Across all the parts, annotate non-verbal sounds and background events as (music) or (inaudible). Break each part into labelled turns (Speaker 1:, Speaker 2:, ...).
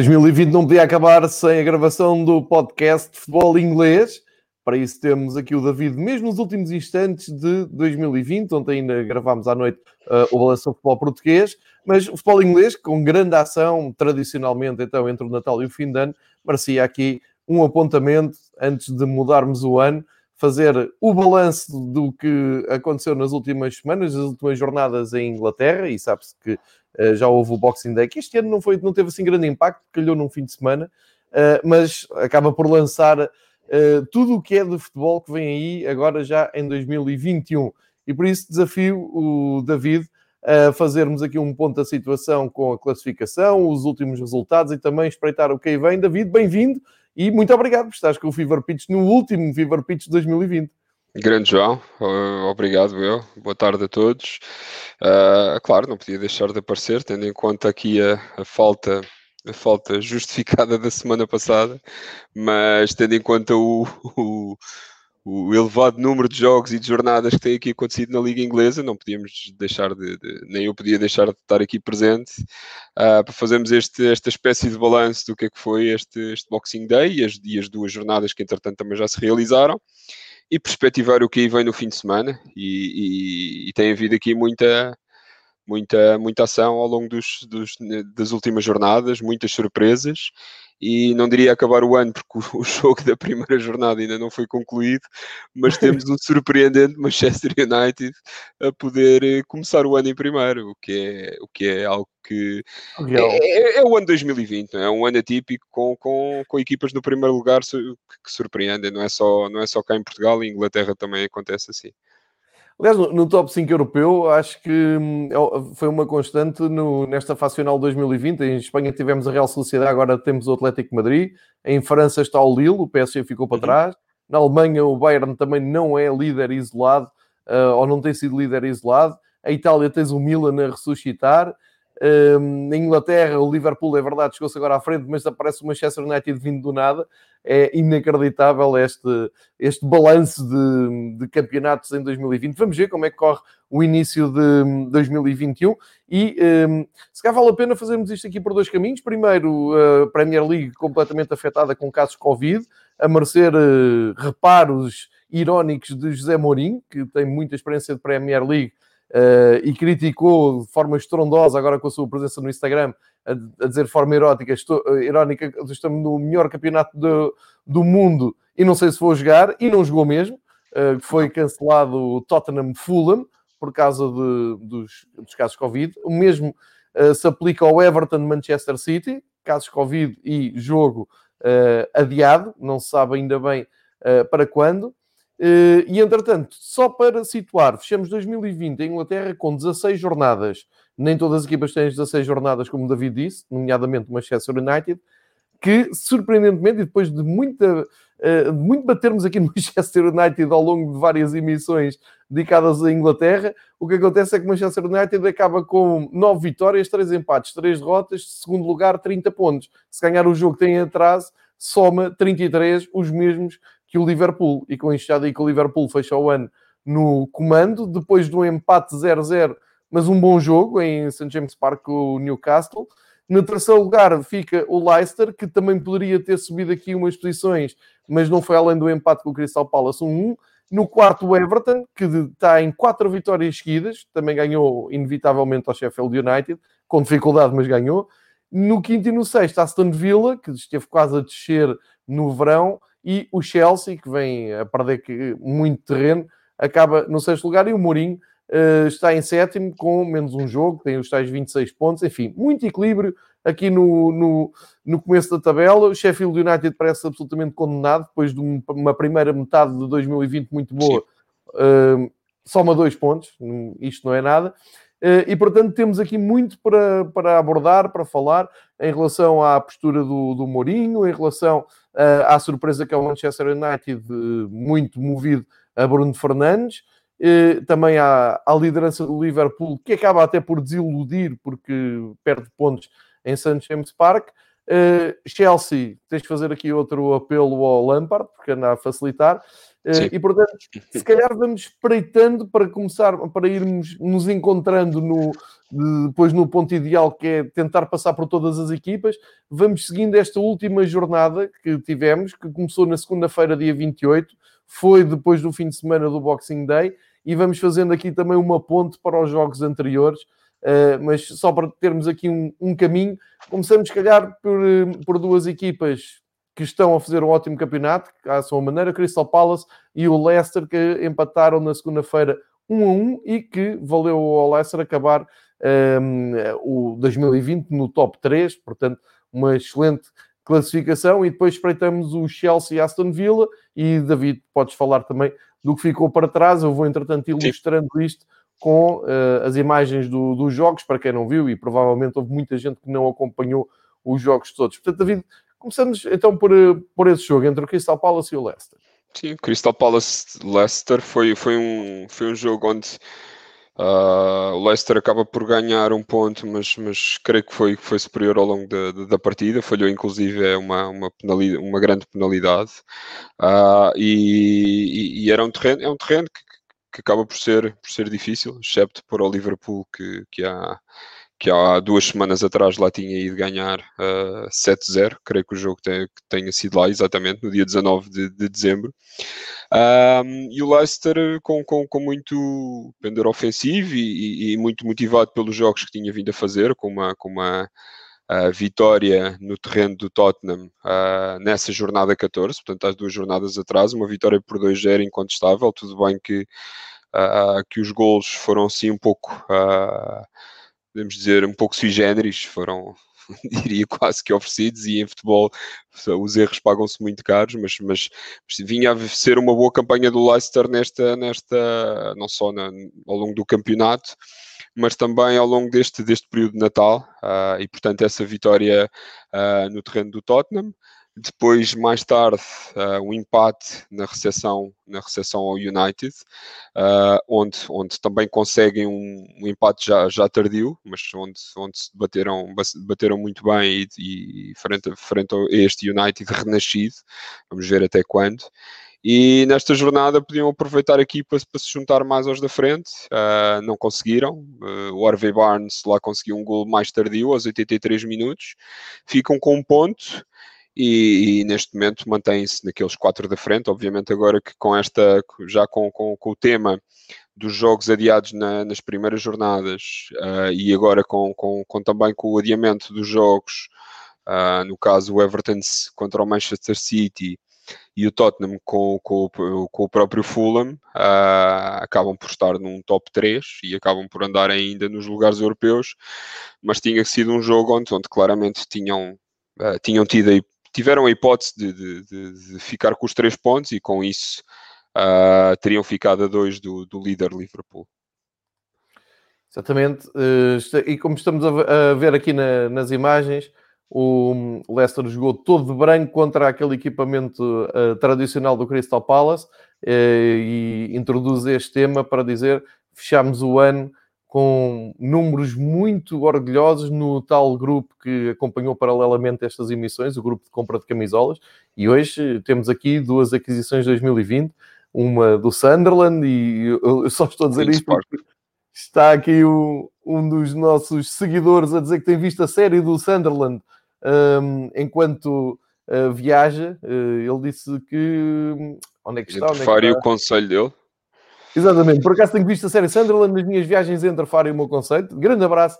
Speaker 1: 2020 não podia acabar sem a gravação do podcast de futebol inglês. Para isso temos aqui o David, mesmo nos últimos instantes de 2020, onde ainda gravámos à noite uh, o balanço do futebol português, mas o futebol inglês, com grande ação, tradicionalmente, então, entre o Natal e o fim de ano, merecia aqui um apontamento antes de mudarmos o ano, fazer o balanço do que aconteceu nas últimas semanas, nas últimas jornadas em Inglaterra, e sabe-se que já houve o Boxing Day, que este ano não, foi, não teve assim grande impacto, calhou num fim de semana, uh, mas acaba por lançar uh, tudo o que é de futebol que vem aí agora já em 2021. E por isso desafio o David a fazermos aqui um ponto da situação com a classificação, os últimos resultados e também espreitar o que aí vem. David, bem-vindo e muito obrigado por estares com o Fever Pitch no último Fever Pitch de 2020.
Speaker 2: Grande João, obrigado eu, boa tarde a todos. Uh, claro, não podia deixar de aparecer, tendo em conta aqui a, a falta a falta (laughs) justificada da semana passada, mas tendo em conta o, o, o, elevado número de jogos e de jornadas que tem aqui acontecido na Liga Inglesa, não podíamos deixar de, de nem eu podia deixar de estar aqui presente. Uh, para fazermos este, esta espécie de balanço do que é que foi este, este Boxing Day e as, e as duas jornadas que entretanto também já se realizaram e perspectivar o que aí vem no fim de semana. E, e, e tem havido aqui muita muita, muita ação ao longo dos, dos, das últimas jornadas, muitas surpresas e não diria acabar o ano porque o, (laughs) o, jogo da primeira jornada ainda não foi concluído, mas temos um surpreendente Manchester United a poder eh, começar o ano em primeiro, o que é, o que é algo que é, é, é, o ano 2020, é? é um ano atípico com, com, com equipas no primeiro lugar que surpreendem, não é só, não é só cá em Portugal, em Inglaterra também acontece assim.
Speaker 1: Aliás, no, no, top 5 europeu, acho que hum, é foi uma constante no, nesta fase final 2020. Em Espanha tivemos a Real Sociedade, agora temos o Atlético Madrid. Em França está o Lille, o PSG ficou para uhum. trás. Na Alemanha, o Bayern também não é líder isolado, uh, ou não tem sido líder isolado. A Itália tens o Milan a ressuscitar. Na Inglaterra, o Liverpool, é verdade, chegou-se agora à frente, mas aparece o Manchester United vindo do nada. É inacreditável este, este balanço de, de campeonatos em 2020. Vamos ver como é que corre o início de 2021 e um, se calhar vale a pena fazermos isto aqui por dois caminhos. Primeiro, a Premier League completamente afetada com casos Covid, a merecer uh, reparos irónicos de José Mourinho, que tem muita experiência de Premier League e criticou de forma estrondosa, agora com a sua presença no Instagram, a, dizer de forma erótica, estou, uh, irónica, estamos no melhor campeonato do, do mundo e não sei se vou jogar, e não jogou mesmo. Uh, foi cancelado o Tottenham Fulham por causa de, dos, dos, casos Covid. O mesmo se aplica ao Everton Manchester City, casos Covid e jogo adiado, não se sabe ainda bem para quando. Uh, e entretanto, só para situar, fechamos 2020 em Inglaterra com 16 jornadas. Nem todas as equipas têm 16 jornadas, como o David disse, nomeadamente o Manchester United, que surpreendentemente, e depois de muita, uh, muito batermos aqui no (laughs) Manchester United ao longo de várias emissões dedicadas à Inglaterra, o que acontece é que o Manchester United acaba com 9 vitórias, 3 empates, 3 derrotas, segundo lugar, 30 pontos. Se ganhar o jogo tem atraso, soma 33, os mesmos que o Liverpool. E com isto já digo que o Liverpool fecha o ano no comando, depois de um empate 0-0, mas um bom jogo em St. James Park com o Newcastle. No terceiro lugar fica o Leicester, que também poderia ter subido aqui umas posições, mas não foi além do empate com o Crystal Palace 1-1. No quarto, o Everton, que está em quatro vitórias seguidas, também ganhou inevitavelmente ao Sheffield United, com dificuldade, mas ganhou. No quinto e no sexto, Aston Villa, que esteve quase a descer no verão, e o Chelsea, que vem a perder muito terreno, acaba no sexto lugar e o Mourinho uh, está em sétimo com menos um jogo, tem os tais 26 pontos, enfim, muito equilíbrio aqui no, no, no começo da tabela. O Sheffield United parece absolutamente condenado depois de uma primeira metade de 2020 muito boa, uh, soma dois pontos, isto não é nada. Uh, e portanto temos aqui muito para, para abordar, para falar em relação à postura do, do Mourinho, em relação uh, à surpresa que é o Manchester United, muito movido a Bruno Fernandes, uh, também à, à, liderança do Liverpool, que acaba até por desiludir porque perde pontos em St. James Park. Chelsea, tens de fazer aqui outro apelo ao Lampard, porque anda a facilitar. Sim. E portanto, se calhar vamos espreitando para começar, para irmos nos encontrando no, depois no ponto ideal, que é tentar passar por todas as equipas. Vamos seguindo esta última jornada que tivemos, que começou na segunda-feira, dia 28, foi depois do fim de semana do Boxing Day, e vamos fazendo aqui também uma ponte para os jogos anteriores. Uh, mas só para termos aqui um, um caminho, começamos, se calhar, por, por duas equipas que estão a fazer um ótimo campeonato, à sua maneira, Crystal Palace e o Leicester, que empataram na segunda-feira 1 a 1 e que valeu ao Leicester acabar um, o 2020 no top 3, portanto, uma excelente classificação. E depois espreitamos o Chelsea e Aston Villa. E David, podes falar também do que ficou para trás. Eu vou, entretanto, ilustrando Sim. isto com uh, as imagens do, dos jogos, para quem não viu, e provavelmente houve muita gente que não acompanhou os jogos todos. Portanto, David, Começamos então por, eh, por esse jogo entre o Crystal Palace e o Leicester.
Speaker 2: Sim, Crystal Palace Leicester foi, foi, um, foi um jogo onde uh, o Leicester acaba por ganhar um ponto, mas, mas creio que foi, foi superior ao longo da, da, partida. Falhou inclusive é uma, uma, penalidade, uma grande penalidade. Uh, e, e, era um terreno, é um terreno que, que acaba por ser, por ser difícil, excepto para o Liverpool que, que há que há duas semanas atrás lá tinha ido ganhar uh, eh, 7-0, creio que o jogo tem, que tenha sido lá exatamente, no dia 19 de, de dezembro. Um, e o Leicester com, com, com muito pendor ofensivo e, e, muito motivado pelos jogos que tinha vindo a fazer, com uma, com uma vitória no terreno do Tottenham uh, nessa jornada 14, portanto, às duas jornadas atrás, uma vitória por 2-0 incontestável. Tudo bem que, uh, que os gols foram assim um pouco podemos dizer, um pouco sui generis, foram, (laughs) diria, quase que oferecidos, e em futebol os erros pagam-se muito caros, mas, mas, vinha a ser uma boa campanha do Leicester nesta, nesta não só na, ao longo do campeonato, mas também ao longo deste, deste período de Natal, uh, e portanto essa vitória uh, no terreno do Tottenham, depois, mais tarde, uh, um empate na recepção, na recepção ao United, uh, onde, onde também conseguem um, um, empate já, já tardio, mas onde, onde se bateram, bateram muito bem e, e frente, frente a este United renascido. Vamos ver até quando. E nesta jornada podiam aproveitar aqui para, para se juntar mais aos da frente, uh, não conseguiram. Uh, o Harvey Barnes lá conseguiu um gol mais tardio, aos 83 minutos. Ficam com um ponto e, e, neste momento mantém-se naqueles quatro da frente. Obviamente, agora que com esta, já com, com, com o tema dos jogos adiados na, nas primeiras jornadas uh, e agora com, com, com, também com o adiamento dos jogos, uh, no caso o Everton contra o Manchester City e o Tottenham com, com, com o próprio Fulham, uh, acabam por estar num top 3 e acabam por andar ainda nos lugares europeus, mas tinha sido um jogo onde, onde claramente tinham, tinham tido tiveram a hipótese de, de, de, de, ficar com os três pontos e com isso uh, teriam ficado a dois do, do líder Liverpool.
Speaker 1: Exatamente, uh, e como estamos a, ver aqui na, nas imagens, o Leicester jogou todo de branco contra aquele equipamento uh, tradicional do Crystal Palace e introduz este tema para dizer fechamos o ano com números muito orgulhosos no tal grupo que acompanhou paralelamente estas emissões, o grupo de compra de camisolas, e hoje temos aqui duas aquisições de 2020, uma do Sunderland, e eu só estou a dizer isto porque está aqui o, um dos nossos seguidores a dizer que tem visto a série do Sunderland um, enquanto uh, viaja. Uh, ele disse que.
Speaker 2: Onde é que está? Onde é que está? o conselho dele.
Speaker 1: Exatamente, por acaso tenho visto a série Sunderland nas minhas viagens entre Faro e o meu conceito. Grande abraço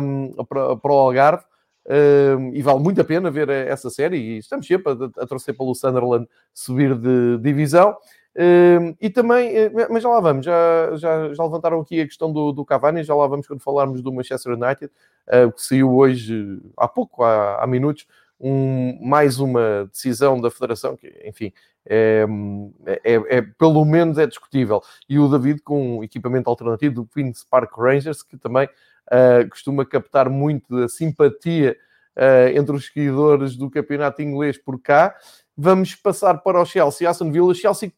Speaker 1: um, para, para, o Algarve um, e vale muito a pena ver essa série. E estamos sempre a, a torcer pelo Sunderland subir de divisão. Um, e também, eh, mas já lá vamos, já, já, já levantaram aqui a questão do, do Cavani, já lá vamos quando falarmos do Manchester United, uh, que saiu hoje, há pouco, há, há minutos, um, mais uma decisão da Federação, que, enfim, é, é, é, pelo menos é discutível. E o David com um equipamento alternativo do Queen's Park Rangers, que também uh, costuma captar muito a simpatia uh, entre os seguidores do campeonato inglês por cá. Vamos passar para o Chelsea, Aston Villa. Chelsea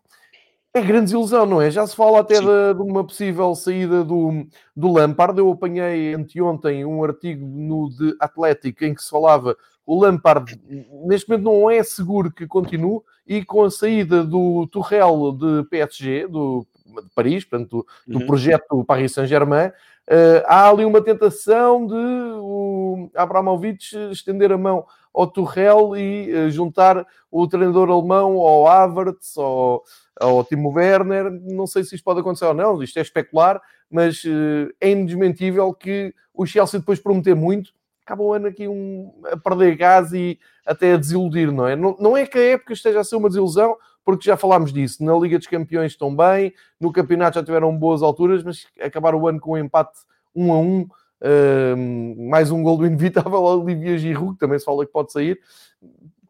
Speaker 1: é grande desilusão, não é? Já se fala até de, de, uma possível saída do, do Lampard. Eu apanhei anteontem um artigo no The Athletic em que se falava o Lampard neste momento não é seguro que continue e com a saída do Tuchel de PSG, do, de Paris, portanto, do, uhum. projeto Paris Saint-Germain, uh, há ali uma tentação de o Abramovich estender a mão ao Tuchel e uh, juntar o treinador alemão ao Havertz, ao, ao Timo Werner. Não sei se isto pode acontecer ou não, isto é especular, mas uh, é indesmentível que o Chelsea depois prometer muito, acaba o ano aqui um, a perder gás e até a desiludir, não é? Não, não é que a época esteja a ser uma desilusão, porque já falámos disso. Na Liga dos Campeões estão bem, no campeonato já tiveram boas alturas, mas acabar o ano com um empate 1 um a 1, um, uh, mais um gol do inevitável (laughs) Olivia Giroud, que também se fala que pode sair.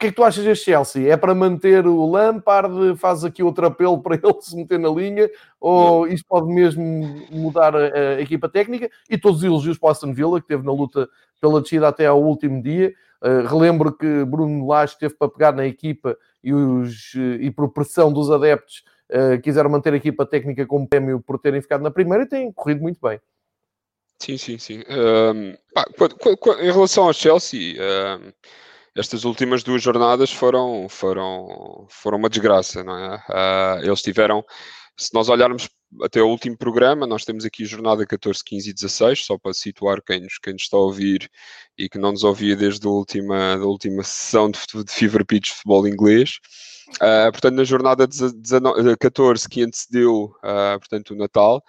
Speaker 1: O que é que tu achas deste Chelsea? É para manter o Lampard? Faz aqui outro apelo para (laughs) ele se meter na linha? Ou isto pode mesmo mudar a, a equipa técnica? E todos os elogios para o Aston Villa, que teve na luta pela descida até ao último dia. Uh, relembro que Bruno Lage teve para pegar na equipa e, os, e por pressão dos adeptos uh, quiseram manter a equipa técnica como prémio por terem ficado na primeira e têm corrido muito bem.
Speaker 2: Sim, sim, sim. Um, pá, em relação ao Chelsea, um, estas últimas duas jornadas foram, foram, foram uma desgraça, não é? Uh, eles tiveram, se nós olharmos até o último programa, nós temos aqui jornada 14, 15 e 16, só para situar quem nos, quem nos está a ouvir e que não nos ouvia desde a última, da última sessão de, de Fever Pitch de futebol inglês. Uh, portanto, na jornada 19, 14 que antecedeu uh, portanto, o Natal,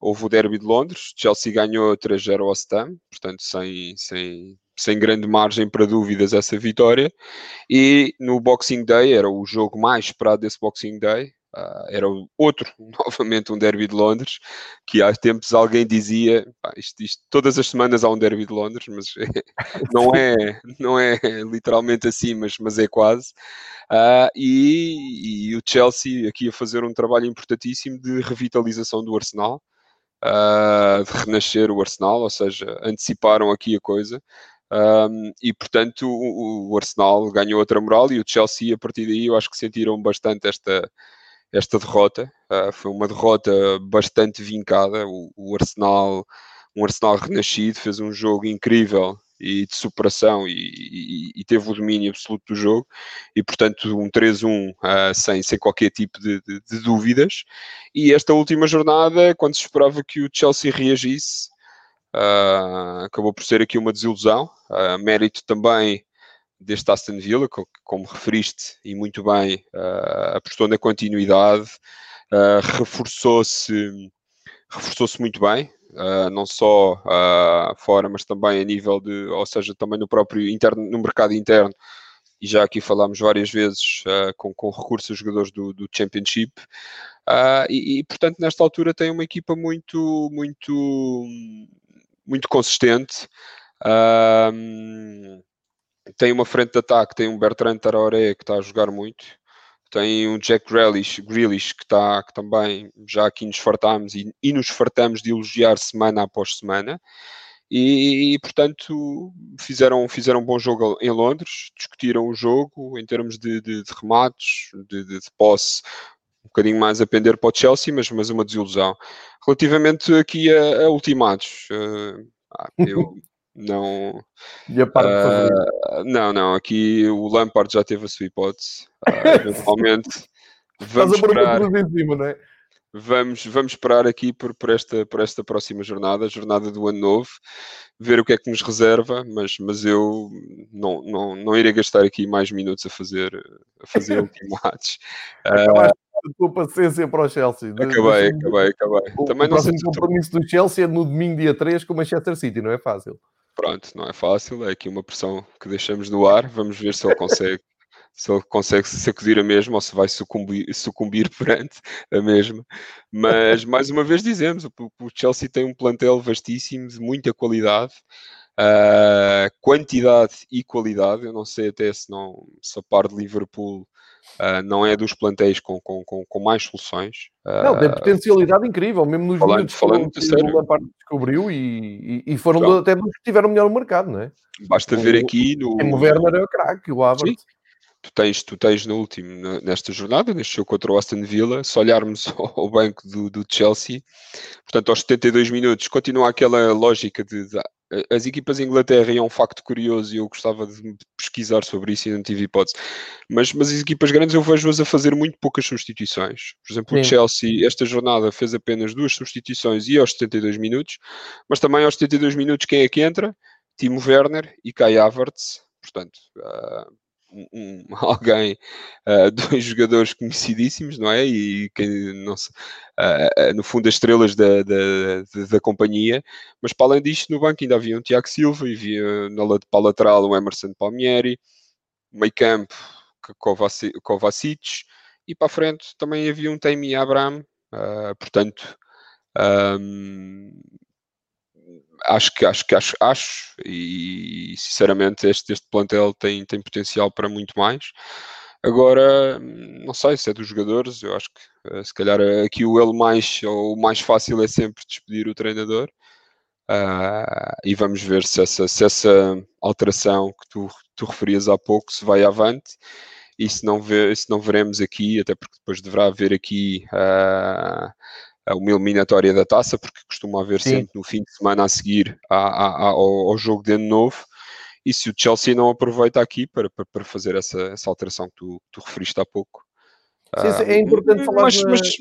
Speaker 2: houve o Derby de Londres, Chelsea ganhou 3-0 ao Stam, portanto, sem, sem, sem grande margem para dúvidas essa vitória. E no Boxing Day, era o jogo mais esperado desse Boxing Day, Uh, era outro, (laughs) novamente um derby de Londres, que há tempos alguém dizia, isto, isto, todas as semanas há um derby de Londres, mas (laughs) não, é, não é literalmente assim, mas, mas é quase. Uh, e, e, o Chelsea aqui a fazer um trabalho importantíssimo de revitalização do Arsenal, uh, de renascer o Arsenal, ou seja, anteciparam aqui a coisa. Um, e portanto o, o, Arsenal ganhou outra moral e o Chelsea a partir daí eu acho que sentiram bastante esta, esta derrota. Uh, foi uma derrota bastante vincada. O, o, Arsenal, um Arsenal renascido, fez um jogo incrível e de superação e, e, e teve o domínio absoluto do jogo e portanto um 3-1 uh, ah, sem, sem qualquer tipo de, de, de, dúvidas e esta última jornada quando se esperava que o Chelsea reagisse uh, acabou por ser aqui uma desilusão. Uh, mérito também deste Aston Villa, como referiste e muito bem, uh, apostou na continuidade, uh, reforçou-se reforçou-se muito bem, uh, não só fora, mas também a nível de, ou seja, também no próprio interno, no mercado interno, e já aqui falámos várias vezes com, com recurso a jogadores do, do Championship, e, e, portanto nesta altura tem uma equipa muito, muito, muito consistente. Tem uma frente de ataque, tem um Bertrand Traoré que está a jogar muito, tem um Jack Grealish, Grealish que, está, que também já aqui nos fartámos e, e nos fartamos de elogiar semana após semana. E, e, portanto fizeram, fizeram um bom jogo em Londres, discutiram o jogo em termos de, de, de remates, de, de, posse, um bocadinho mais a pender para o Chelsea, mas, mas uma desilusão. Relativamente aqui a, a ultimatos, uh, eu, (laughs) não.
Speaker 1: E a parte uh,
Speaker 2: Não, não. Aqui o Lampard já teve a sua hipótese. Uh, eventualmente. (laughs) vamos esperar. Em cima, não é? Vamos, vamos esperar aqui por, por, esta, por esta próxima jornada, jornada do ano novo, ver o que é que nos reserva, mas, mas eu não, não, não irei gastar aqui mais minutos a fazer, a fazer (laughs) ultimates.
Speaker 1: Uh, a tua paciência para o Chelsea.
Speaker 2: Acabei, acabei, acabei.
Speaker 1: O, Também o não próximo compromisso do Chelsea é no domingo, dia 3, com o Manchester City, não é fácil.
Speaker 2: Pronto, não é fácil, é aqui uma pressão que deixamos no ar. Vamos ver se ele consegue, (laughs) se ele consegue sacudir a mesma ou se vai sucumbir, sucumbir (laughs) perante a mesma. Mas mais uma vez dizemos, o, o Chelsea tem um plantel vastíssimo, de muita qualidade. Uh, quantidade e qualidade, eu não sei até se não se a par de Liverpool Uh, não é dos plantéis com, com, com, com mais soluções.
Speaker 1: Uh, não, tem potencialidade incrível, mesmo nos falando, falando que o Lampard descobriu e, e, e foram Pronto. até dos que tiveram melhor no mercado, não é?
Speaker 2: Basta o, ver aqui no.
Speaker 1: O Werner é o craque, o Havertz.
Speaker 2: Tu tens, tu tens no último, nesta jornada, neste jogo contra o Aston Villa, se olharmos (laughs) ao banco do, do Chelsea, portanto, aos 72 minutos, continua aquela lógica de, de as equipas de Inglaterra é um facto curioso e eu gostava de pesquisar sobre isso e não tive hipótese. Mas, mas as equipas grandes eu vejo-as a fazer muito poucas substituições. Por exemplo, Sim. o Chelsea, esta jornada, fez apenas duas substituições e aos 72 minutos, mas também aos 72 minutos quem é que entra? Timo Werner e Kai Havertz. Portanto, uh, um, (laughs) alguém, uh, (laughs) dois jogadores conhecidíssimos, não é? E quem, não sei, uh, no fundo, as estrelas da, da, da, companhia. Mas para além disto, no banco ainda havia um Tiago Silva, e havia na, para a lateral um Emerson Palmieri, meio campo Kovacic, e para a frente também havia um Tammy Abraham. Portanto, um, acho que acho que acho, acho e sinceramente este, este plantel tem, tem potencial para muito mais. Agora, não sei se é dos jogadores, eu acho que eh, se calhar aqui o ele mais ou o mais fácil é sempre despedir o treinador. Uh, e vamos ver se essa, se essa alteração que tu, tu referias há pouco se vai avante e se não, ver, se não veremos aqui, até porque depois deverá haver aqui uh, uma eliminatória da taça, porque costuma haver Sim. sempre no fim de semana a seguir a, a, a, ao, ao, jogo de ano novo. E se o Chelsea não aproveita aqui para, para, para fazer essa, essa alteração que tu, tu referiste há pouco.
Speaker 1: Sim, sim, é importante falar
Speaker 2: mas, mas,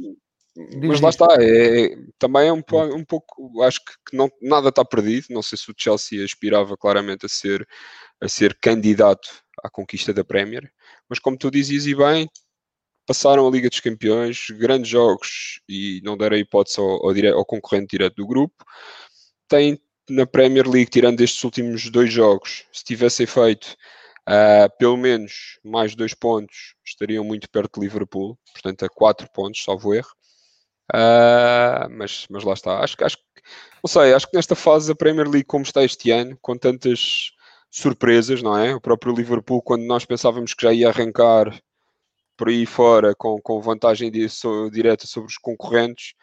Speaker 2: mas lá está, é, é, também é um, um pouco, acho que, que, não, nada está perdido. Não sei se o Chelsea aspirava claramente a ser, a ser candidato à conquista da Premier, mas como tu dizias e bem, passaram a Liga dos Campeões, grandes jogos e não deram hipótese ao, ao, dire... ao concorrente direto do grupo. Tem na Premier League, tirando estes últimos dois jogos, se tivessem feito uh, pelo menos mais dois pontos, estariam muito perto de Liverpool, portanto a quatro pontos, salvo erro. Uh, mas, mas lá está. Acho, acho não sei, acho que nesta fase a Premier League, como está este ano, com tantas surpresas, não é? O próprio Liverpool, quando nós pensávamos que já ia arrancar por aí fora com, com vantagem de, so, direta sobre os concorrentes,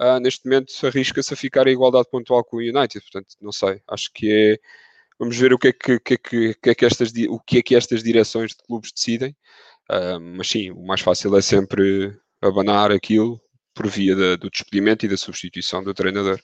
Speaker 2: uh, neste momento arrisca-se a ficar em igualdade pontual com o United. Portanto, não sei, acho que é. Vamos ver o que é que, que, é que, é que estas, o que é que estas direções de clubes decidem. Uh, mas sim, o mais fácil é sempre abanar aquilo por via da, do despedimento e da substituição do treinador.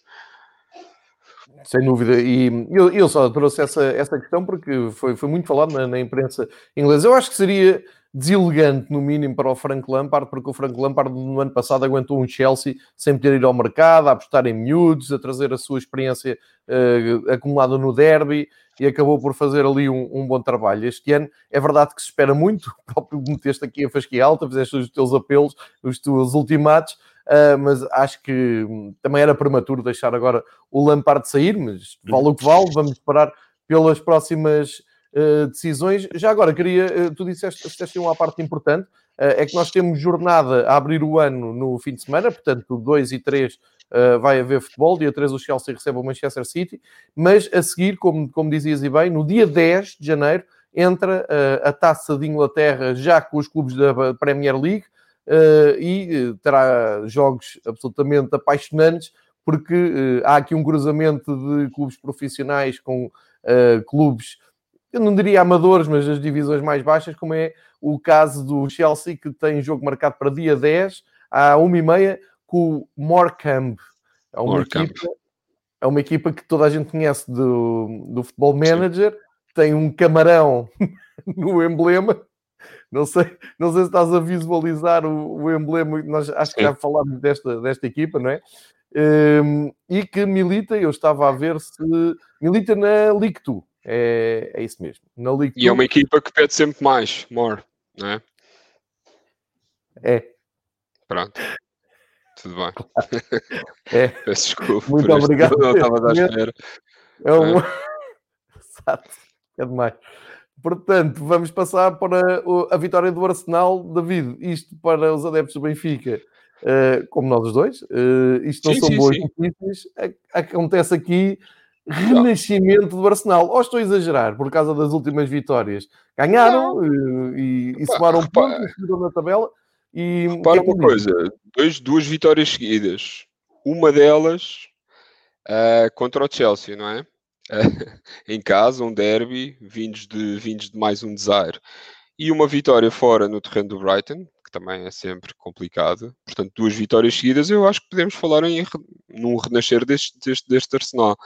Speaker 1: Sem dúvida, e eu, eu só trouxe essa, essa questão porque foi, foi muito falado na, na imprensa inglesa. Eu acho que seria deselegante, no mínimo, para o Frank Lampard, porque o Frank Lampard no ano passado aguentou um Chelsea sem poder ir ao mercado, a apostar em miúdos, a trazer a sua experiência uh, acumulada no derby e acabou por fazer ali um, um, bom trabalho. Este ano é verdade que se espera muito, (laughs) o próprio meteste aqui a fasquia alta, fizeste os teus apelos, os teus ultimatos, uh, mas acho que hum, também era prematuro deixar agora o Lampard sair, mas vale o que vale, vamos esperar pelas próximas uh, decisões. Já agora, queria, uh, tu disseste, disseste uma parte importante, uh, é que nós temos jornada a abrir o ano no fim de semana, portanto, 2 e 3 vai haver futebol, dia 3 o Chelsea recebe o Manchester City, mas a seguir, como, como dizias e bem, no dia 10 de janeiro entra a Taça de Inglaterra já com os clubes da Premier League e terá jogos absolutamente apaixonantes, porque há aqui um cruzamento de clubes profissionais com clubes eu não diria amadores, mas as divisões mais baixas, como é o caso do Chelsea, que tem jogo marcado para dia 10, à 1h30, com o Morecambe. É uma, Equipa, é uma equipa que toda a gente conhece do, do Futebol Manager, Sim. tem um camarão (laughs) no emblema. Não sei, não sei se estás a visualizar o, o emblema, nós acho que já falámos desta, desta equipa, não é? Um, e que milita, eu estava a ver se milita na League 2 é, é isso mesmo.
Speaker 2: Na League e é uma equipa que pede sempre mais, more, não é?
Speaker 1: É.
Speaker 2: Pronto. Tudo bem. É. (laughs) Peço desculpa.
Speaker 1: Muito obrigado. (laughs)
Speaker 2: Não estava a espera.
Speaker 1: É um... É. (laughs) Exato. É demais. Portanto, vamos passar para a vitória do Arsenal. David, isto para os adeptos do Benfica, uh, como nós os dois, uh, isto não sim, são sim, boas notícias. Acontece aqui (laughs) renascimento do Arsenal. Ou estou a exagerar por causa das últimas vitórias? Ganharam eh, e, e somaram pontos, na tabela. E,
Speaker 2: repara é uma coisa: dois, duas vitórias seguidas. Uma delas uh, contra o Chelsea, não é? Uh, (laughs) em casa, um derby, vindos de, vindos de mais um desire. E uma vitória fora no terreno do Brighton, que também é sempre complicado. Portanto, duas vitórias seguidas, eu acho que podemos falar em num renascer deste, deste, deste Arsenal.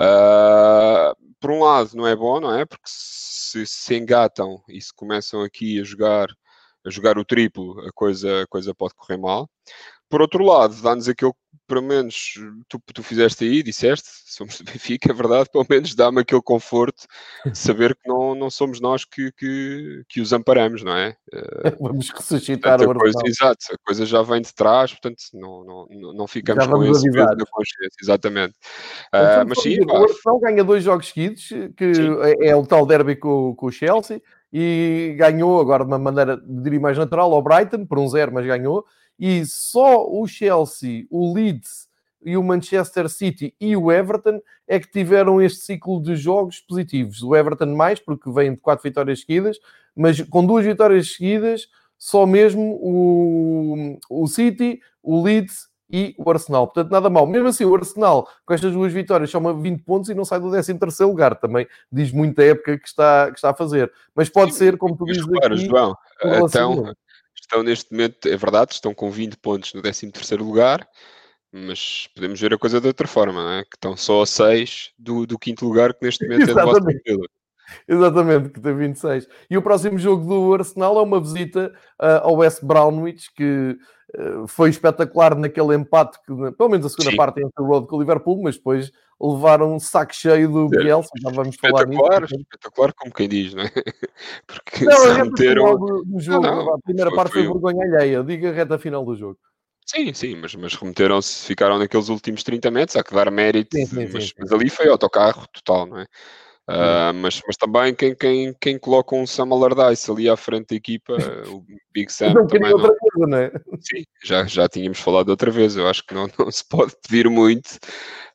Speaker 2: Uh, por um lado, não é bom, não é? Porque se se engatam e se começam aqui a jogar, a jogar o triplo, a coisa, a coisa pode correr mal. Por outro lado, dá-nos aquilo que, pelo menos, tu, tu fizeste aí, disseste, somos do Benfica, é verdade, pelo menos dá-me aquele conforto de saber que não, não somos nós que, que, que os amparamos, não é? (laughs)
Speaker 1: Vamos ressuscitar portanto,
Speaker 2: a coisa, Exato, a coisa já vem de trás, portanto, não, não, não ficamos com esse peso na consciência, exatamente.
Speaker 1: Uh, mas sim, o Arsenal ganha dois jogos seguidos, que é, é, o tal derby com, com o Chelsea, e ganhou agora de uma maneira, diria mais natural, ao Brighton, por um zero, mas ganhou e só o Chelsea, o Leeds e o Manchester City e o Everton é que tiveram este ciclo de jogos positivos. O Everton mais, porque vem de quatro vitórias seguidas, mas com duas vitórias seguidas, só mesmo o, o City, o Leeds e o Arsenal. Portanto, nada mal. Mesmo assim, o Arsenal, com estas duas vitórias, soma 20 pontos e não sai do 13 terceiro lugar. Também diz muito a época que está, que está a fazer. Mas pode ser, como tu dizes aqui...
Speaker 2: João, então, estão neste momento, é verdade, estão com 20 pontos no 13 lugar, mas podemos ver a coisa de outra forma, é? que estão só a 6 do, do quinto lugar, que neste momento Exatamente. é do vosso Villa. (laughs)
Speaker 1: Exatamente, que tem 26. E o próximo jogo do Arsenal é uma visita uh, ao West Brownwich, que uh, foi espetacular naquele empate, que, pelo menos a segunda Sim. parte entre o Road com o Liverpool, mas depois levaram um saco cheio do Bielsa, já vamos falar
Speaker 2: nisso. Espetacular, como quem diz, não é? (laughs) Porque não, se
Speaker 1: remeteram... Do, do jogo, não, não, a primeira foi, parte foi, foi vergonha alheia, diga a reta final do jogo.
Speaker 2: Sim, sim, mas, mas remeteram-se, ficaram naqueles últimos 30 metros, há que dar mérito, sim, sim, mas, sim, mas, ali foi autocarro total, não é? Uh, mas, mas também quem, quem, quem coloca um Sam Allardyce ali à frente da equipa, (laughs) o Big Sam
Speaker 1: não
Speaker 2: também
Speaker 1: outra coisa, não é?
Speaker 2: Sim, já, já tínhamos falado outra vez, eu acho que não, (laughs) não se pode pedir muito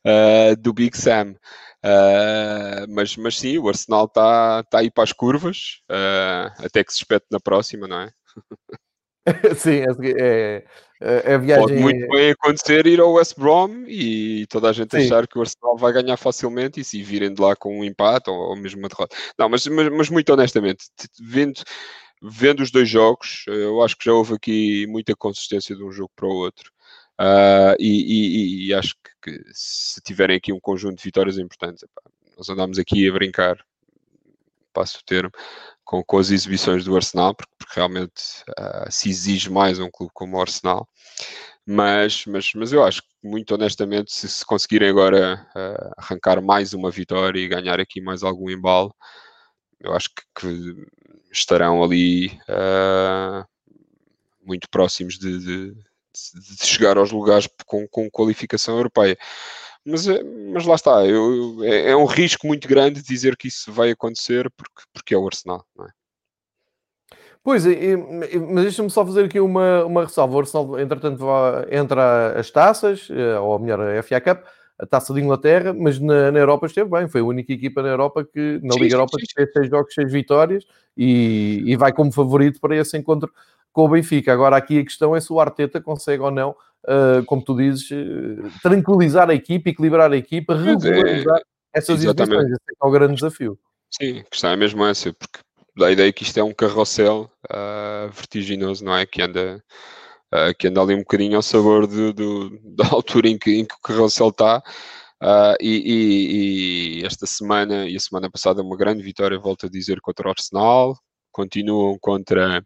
Speaker 2: uh, do Big Sam. Uh, mas, mas sim, o Arsenal está tá aí para as curvas, até que se espete na próxima, não é? (laughs) (laughs)
Speaker 1: sim, é, é a viagem...
Speaker 2: Pode muito bem acontecer ir ao West Brom e toda a gente Sim. achar que o Arsenal vai ganhar facilmente e se virem de lá com um empate ou, ou mesmo uma derrota. Não, mas, mas, mas, muito honestamente, vendo, vendo os dois jogos, eu acho que já houve aqui muita consistência de um jogo para o outro. Uh, e, e, e, acho que, que, se tiverem aqui um conjunto de vitórias importantes, epá, nós andamos aqui a brincar, passo o termo, com, com as exibições do Arsenal, porque, porque realmente uh, se exige mais um clube como o Arsenal. Mas, mas, mas eu acho que, muito honestamente, se, se conseguirem agora uh, arrancar mais uma vitória e ganhar aqui mais algum embalo, eu acho que, que estarão ali uh, muito próximos de, de, de, chegar aos lugares com, com qualificação europeia. Mas, eh, mas lá está, eu, é, é, um risco muito grande dizer que isso vai acontecer porque, porque é o Arsenal, não é?
Speaker 1: Pois, é, mas deixa-me só fazer aqui uma, uma ressalva. O Arsenal, entretanto, entra as taças, eh, ou melhor, a FA Cup, a taça de Inglaterra, mas na, na, Europa esteve bem. Foi a única equipa na Europa que, na sim, Liga sim, Europa, sim. que fez seis jogos, seis vitórias e, e vai como favorito para esse encontro com o Benfica. Agora, aqui a questão é se o Arteta consegue ou não uh, como tu dizes, uh, tranquilizar a equipa, equilibrar a equipa, regularizar é, essas exibições. Esse é, é o grande desafio.
Speaker 2: Sim, a questão é mesmo essa, porque dá a ideia que isto é um carrossel uh, vertiginoso, não é? Que anda, uh, que anda ali um bocadinho ao sabor do, do, (laughs) da altura em que, em que o carrossel está. Uh, e, e, e, esta semana e a semana passada uma grande vitória, volto a dizer, contra o Arsenal, continuam contra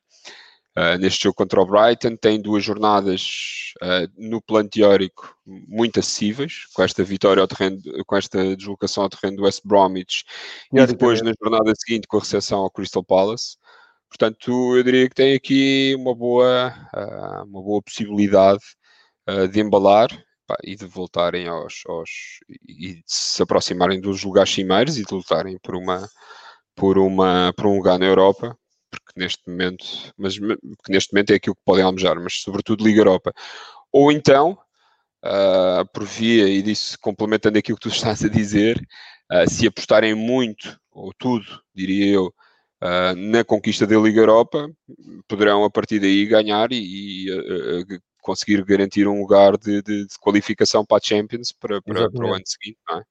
Speaker 2: Uh, neste jogo contra o Brighton, tem duas jornadas uh, no plano teórico muito acessíveis, com esta vitória ao terreno, com esta deslocação ao terreno do West Bromwich e depois na jornada seguinte com a recepção ao Crystal Palace. Portanto, eu diria que tem aqui uma boa, uh, uma boa possibilidade de embalar e de voltarem aos, aos, e de se aproximarem dos lugares cimeiros e de lutarem por uma por uma por um lugar na Europa porque neste momento, mas porque neste momento é aquilo que podem almejar, mas sobretudo Liga Europa. Ou então, uh, por via, e disso complementando aquilo que tu (laughs) estás a dizer, uh, se apostarem muito, ou tudo, diria eu, uh, na conquista da Liga Europa, poderão a partir daí ganhar e, e conseguir garantir um lugar de, de, de, qualificação para a Champions para, para, para o ano seguinte, não é?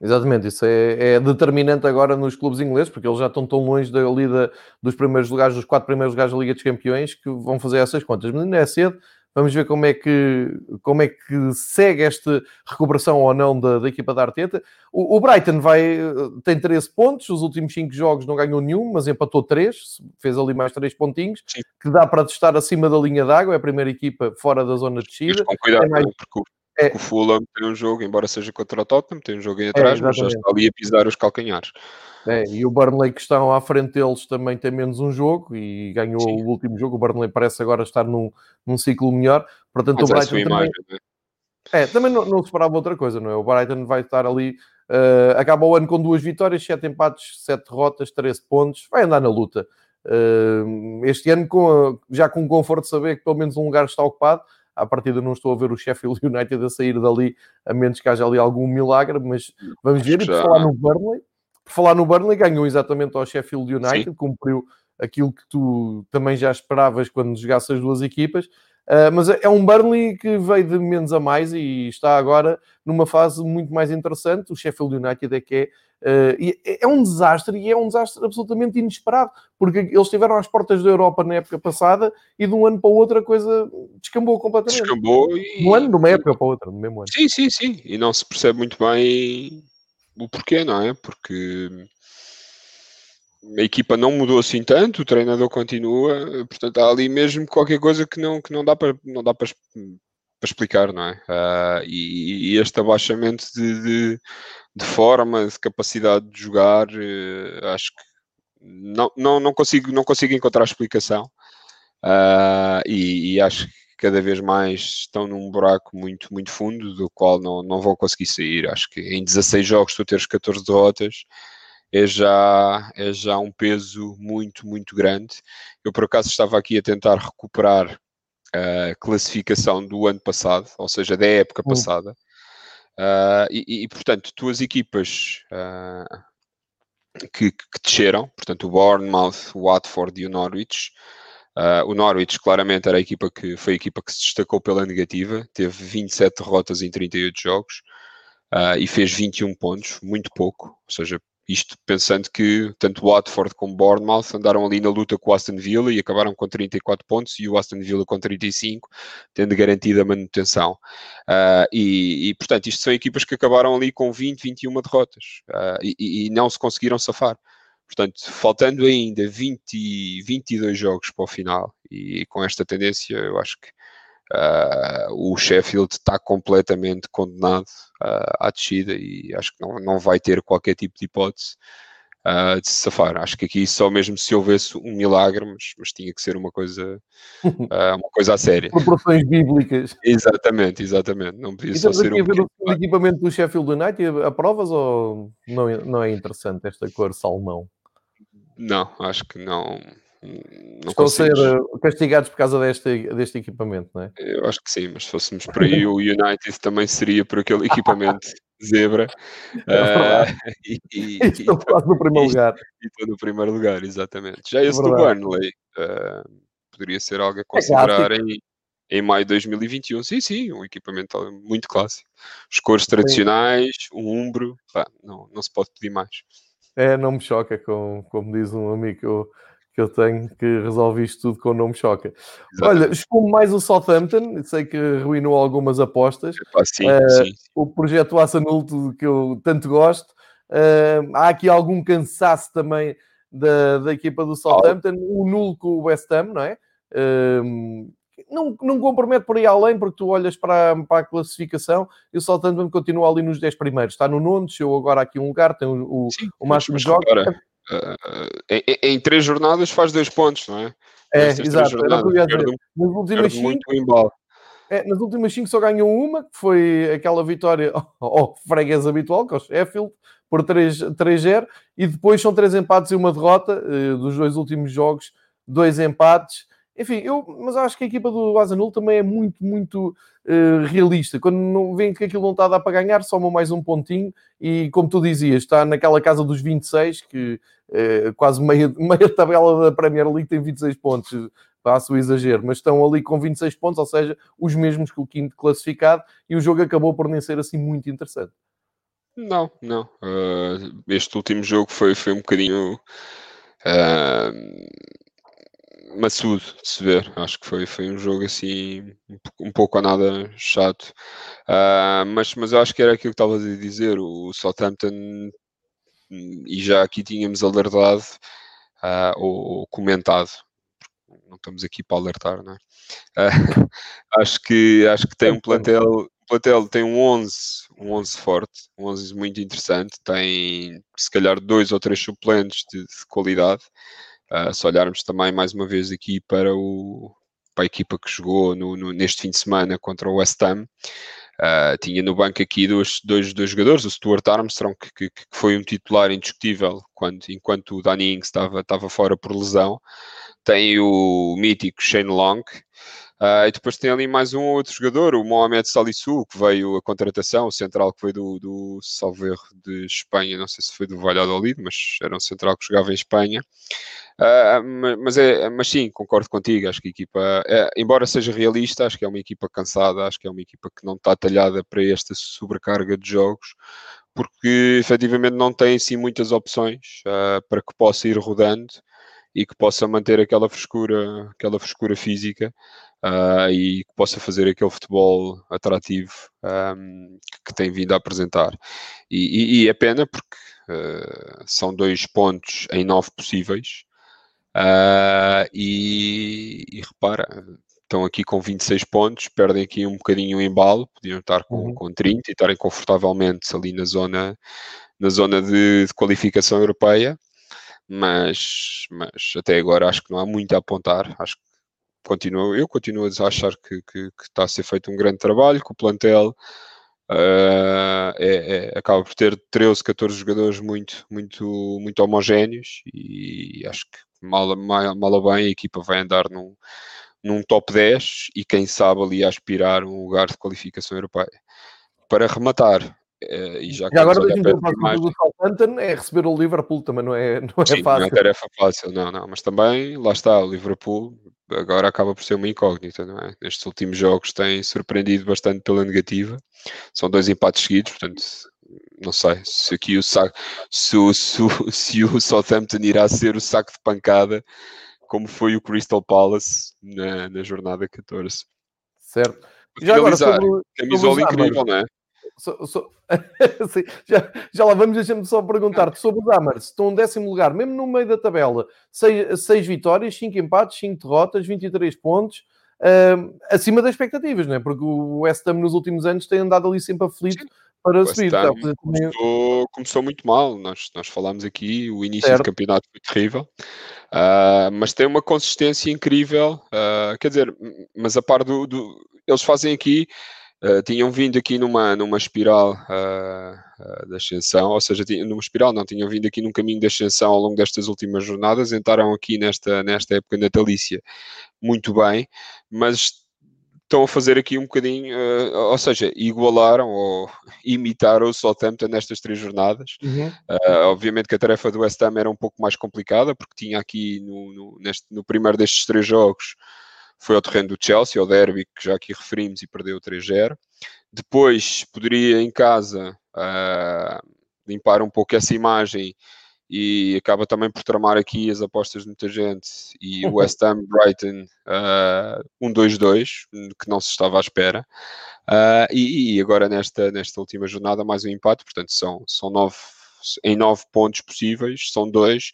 Speaker 1: Exatamente, isso é, é, determinante agora nos clubes ingleses, porque eles já estão tão longe da, dos primeiros lugares, dos quatro primeiros lugares da Liga dos Campeões, que vão fazer essas contas. Mas ainda é cedo, Vamos ver como é que, como é que segue esta recuperação ou não da, da equipa da Arteta. O, o, Brighton vai, tem 13 pontos, os últimos 5 jogos não ganhou nenhum, mas empatou 3, fez ali mais 3 pontinhos, Sim. que dá para testar acima da linha d'água, é a primeira equipa fora da zona de descida.
Speaker 2: Com cuidado, é mais... porque é. O Fulham tem um jogo, embora seja contra o Tottenham, tem um jogo aí atrás, é, mas já está ali a pisar os calcanhares.
Speaker 1: É, e o Burnley que estão à frente deles também tem menos um jogo e ganhou Sim. o último jogo. O Burnley parece agora estar num, num ciclo melhor. Portanto, mas o Brighton também, né? é, também não, não se esperava outra coisa, não é? O Brighton vai estar ali, uh, acaba o ano com duas vitórias, sete empates, sete derrotas, 13 pontos, vai andar na luta. Uh, este ano, com, já com o conforto de saber que pelo menos um lugar está ocupado, à partida não estou a ver o Sheffield (laughs) United a sair dali, a menos que haja ali algum milagre, mas vamos ver. E por falar no Burnley, por falar no Burnley, ganhou exatamente ao Sheffield United, Sim. cumpriu aquilo que tu também já esperavas quando jogasse as duas equipas. Uh, mas é um Burnley que veio de menos a mais e está agora numa fase muito mais interessante. O Sheffield United é que é Uh, é um desastre e é um desastre absolutamente inesperado, porque eles estiveram às portas da Europa na época passada e de um ano para o outro a coisa descambou completamente.
Speaker 2: Descambou e.
Speaker 1: De um ano, de uma época para outra, no mesmo ano.
Speaker 2: Sim, sim, sim. E não se percebe muito bem o porquê, não é? Porque a equipa não mudou assim tanto, o treinador continua, portanto há ali mesmo qualquer coisa que não, que não dá para. Não dá para explicar, não é? Uh, e, e, este abaixamento de, de, de, forma, de capacidade de jogar, uh, acho que não, não, não, consigo, não consigo encontrar explicação. Uh, e, e, acho que cada vez mais estão num buraco muito, muito fundo, do qual não, não vão conseguir sair. Acho que em 16 jogos tu teres 14 derrotas é já, é já um peso muito, muito grande. Eu, por acaso, estava aqui a tentar recuperar a classificação do ano passado, ou seja, da época hum. passada. Uh, e, e, portanto, tuas equipas uh, que, que desceram, portanto, o Bournemouth, o Watford e o Norwich. Uh, o Norwich, claramente, era a equipa que foi a equipa que se destacou pela negativa, teve 27 derrotas em 38 jogos e fez 21 pontos, muito pouco, ou seja, isto pensando que tanto Watford como Bournemouth andaram ali na luta com o Aston Villa e acabaram com 34 pontos e o Aston Villa com 35, tendo garantida a manutenção. Uh, e, e, portanto, isto são equipas que acabaram ali com 20, 21 derrotas uh, e, e, não se conseguiram safar. Portanto, faltando ainda 20, 22 jogos para o final e com esta tendência, eu acho que Uh, o Sheffield está completamente condenado uh, à descida e acho que não, não vai ter qualquer tipo de hipótese uh, de se safar. Acho que aqui só mesmo se houvesse um milagre, mas, mas tinha que ser uma coisa, (laughs) uma coisa a séria.
Speaker 1: Proporções bíblicas.
Speaker 2: exatamente, exatamente. Não podia e só ser
Speaker 1: um a ver o equipamento do Sheffield United a provas ou não é, não é interessante esta cor salmão?
Speaker 2: Não, acho que não
Speaker 1: não Estão a ser eh, castigados por causa deste, deste equipamento, não é?
Speaker 2: Eu acho que sim, mas se fôssemos por aí, o United também seria por aquele equipamento zebra. (laughs)
Speaker 1: É uh, (laughs) e, e, (laughs) estou quase no primeiro e, lugar.
Speaker 2: E estou no primeiro lugar, exatamente. Já é esse é do Burnley uh, poderia ser algo a é considerar é em, em maio de 2021. Sim, sim, um equipamento muito clássico. Os cores tradicionais, o um umbro, pá, não, não se pode pedir mais.
Speaker 1: É, não me choca, com, como diz um amigo. Eu, que eu tenho que resolver isto tudo com o nome choca. Exatamente. Olha, escolho mais o Southampton, sei que ruinou algumas apostas.
Speaker 2: sim, uh, sim,
Speaker 1: O projeto Assanul, que eu tanto gosto. Uh, há aqui algum cansaço também da, da equipa do Southampton, oh. o nulo com o West Ham, não é? Uh, não, não compromete por aí além, porque tu olhas para, para a classificação e o Southampton continua ali nos 10 primeiros. Está no nono, chegou agora aqui um lugar, tem o, o, Sim, o máximo de jogos. Agora,
Speaker 2: em, em, três jornadas faz dois pontos, não é?
Speaker 1: É, exato. Jornadas, era o que eu ia dizer. Nas últimas cinco, é, nas últimas cinco só ganhou uma, que foi aquela vitória (laughs) ao freguês habitual, que é o Sheffield, por 3-0, e depois são três empates e uma derrota uh, dos dois últimos jogos, dois empates. Enfim, eu, mas acho que a equipa do Azanul também é muito, muito uh, realista. Quando não vem que aquilo não está a dar para ganhar, soma mais um pontinho e, como tu dizias, está naquela casa dos 26, que uh, quase meia, (laughs) meia tabela da Premier League tem 26 pontos, passo o exagero, mas estão ali com 26 pontos, ou seja, os mesmos que o quinto classificado, e o jogo acabou por nem ser assim muito interessante.
Speaker 2: Não, não. Uh, este último jogo foi, foi um bocadinho. Uh, maçudo de se ver. Acho que foi, foi um jogo assim um pouco a nada chato. Uh, mas, mas eu acho que era aquilo que estavas a dizer. O Southampton, e já aqui tínhamos alertado uh, ou, ou, comentado. Não estamos aqui para alertar, não é? Uh, (laughs) acho, que, acho que tem um plantel plantel tem um 11, um 11 forte, um 11 muito interessante, tem se calhar dois ou três suplentes de, de qualidade. Uh, se olharmos também mais uma vez aqui para, o, para a equipa que jogou no, no, neste fim de semana contra o West Ham, uh, tinha no banco aqui dois, dois, dois jogadores, o Stuart Armstrong, que, que, foi um titular indiscutível quando, enquanto o Danny Ings estava, estava fora por lesão, tem o mítico Shane Long, Uh, e depois tem ali mais um outro jogador, o Mohamed Salisu, que veio a contratação, o central que foi do, do Salverro de Espanha, não sei se foi do Valladolid, mas era um central que jogava em Espanha. Uh, mas, é, mas sim, concordo contigo, acho que a equipa, é, embora seja realista, acho que é uma equipa cansada, acho que é uma equipa que não está talhada para esta sobrecarga de jogos, porque efetivamente não tem assim muitas opções uh, para que possa ir rodando e que possa manter aquela frescura, aquela frescura física uh, e que possa fazer aquele futebol atrativo um, que, tem vindo a apresentar. E, e, e é pena porque uh, são dois pontos em nove possíveis. Uh, e, e, repara, estão aqui com 26 pontos, perdem aqui um bocadinho o embalo, podiam estar com, uhum. com 30 e estarem confortavelmente ali na zona, na zona de, de qualificação europeia mas, mas até agora acho que não há muito a apontar. Acho que continuo, eu continuo a achar que, que, que está a ser feito um grande trabalho, que o plantel uh, é, é, acaba por ter 13, 14 jogadores muito, muito, muito homogéneos e acho que mal, mal, mal bem a equipa vai andar num, num top 10 e quem sabe ali aspirar um lugar de qualificação europeia. Para rematar, Uh, e já,
Speaker 1: já agora deixa-me ver o do Southampton é receber o Liverpool também não é, não é Sim, fácil.
Speaker 2: Não é tarefa fácil, não, não, mas também lá está, o Liverpool agora acaba por ser uma incógnita, não é? Nestes últimos jogos tem surpreendido bastante pela negativa, são dois empates seguidos, portanto não sei se aqui o saco, se o, se, se o Southampton irá ser o saco de pancada como foi o Crystal Palace na, na jornada 14.
Speaker 1: Certo. Já agora, sobre,
Speaker 2: camisola incrível, não é?
Speaker 1: So, so... (laughs) Já, já lá vamos, deixa-me só perguntar-te sobre os Hammers. Estão em décimo lugar, mesmo no meio da tabela. Seis, seis vitórias, cinco empates, cinco derrotas, 23 pontos. Uh, acima das expectativas, não é? Porque o West Ham nos últimos anos tem andado ali sempre aflito Sim. para subir. Tá?
Speaker 2: Começou, começou, muito mal. Nós, nós falámos aqui, o início certo. do campeonato foi terrível. Uh, mas tem uma consistência incrível. Uh, quer dizer, mas a par do, do eles fazem aqui Uh, tinham vindo aqui numa, numa espiral uh, uh, de ascensão, ou seja, numa espiral não, tinham vindo aqui num caminho de ascensão ao longo destas últimas jornadas, entraram aqui nesta, nesta época natalícia muito bem, mas estão a fazer aqui um bocadinho, ou seja, igualaram ou (laughs) imitaram o Southampton nestas três jornadas. Uhum. obviamente que a tarefa do West Ham era um pouco mais complicada, porque tinha aqui no, no, neste, no primeiro destes três jogos foi ao terreno do Chelsea, ao derby, que já aqui referimos, e perdeu 3-0. Depois poderia em casa uh, limpar um pouco essa imagem e acaba também por tramar aqui as apostas de muita gente. E o (laughs) West Ham Brighton uh, ah, 1-2-2, que não se estava à espera. Uh, e, e, agora nesta, nesta última jornada, mais um empate, portanto, são, são nove, em nove pontos possíveis, são dois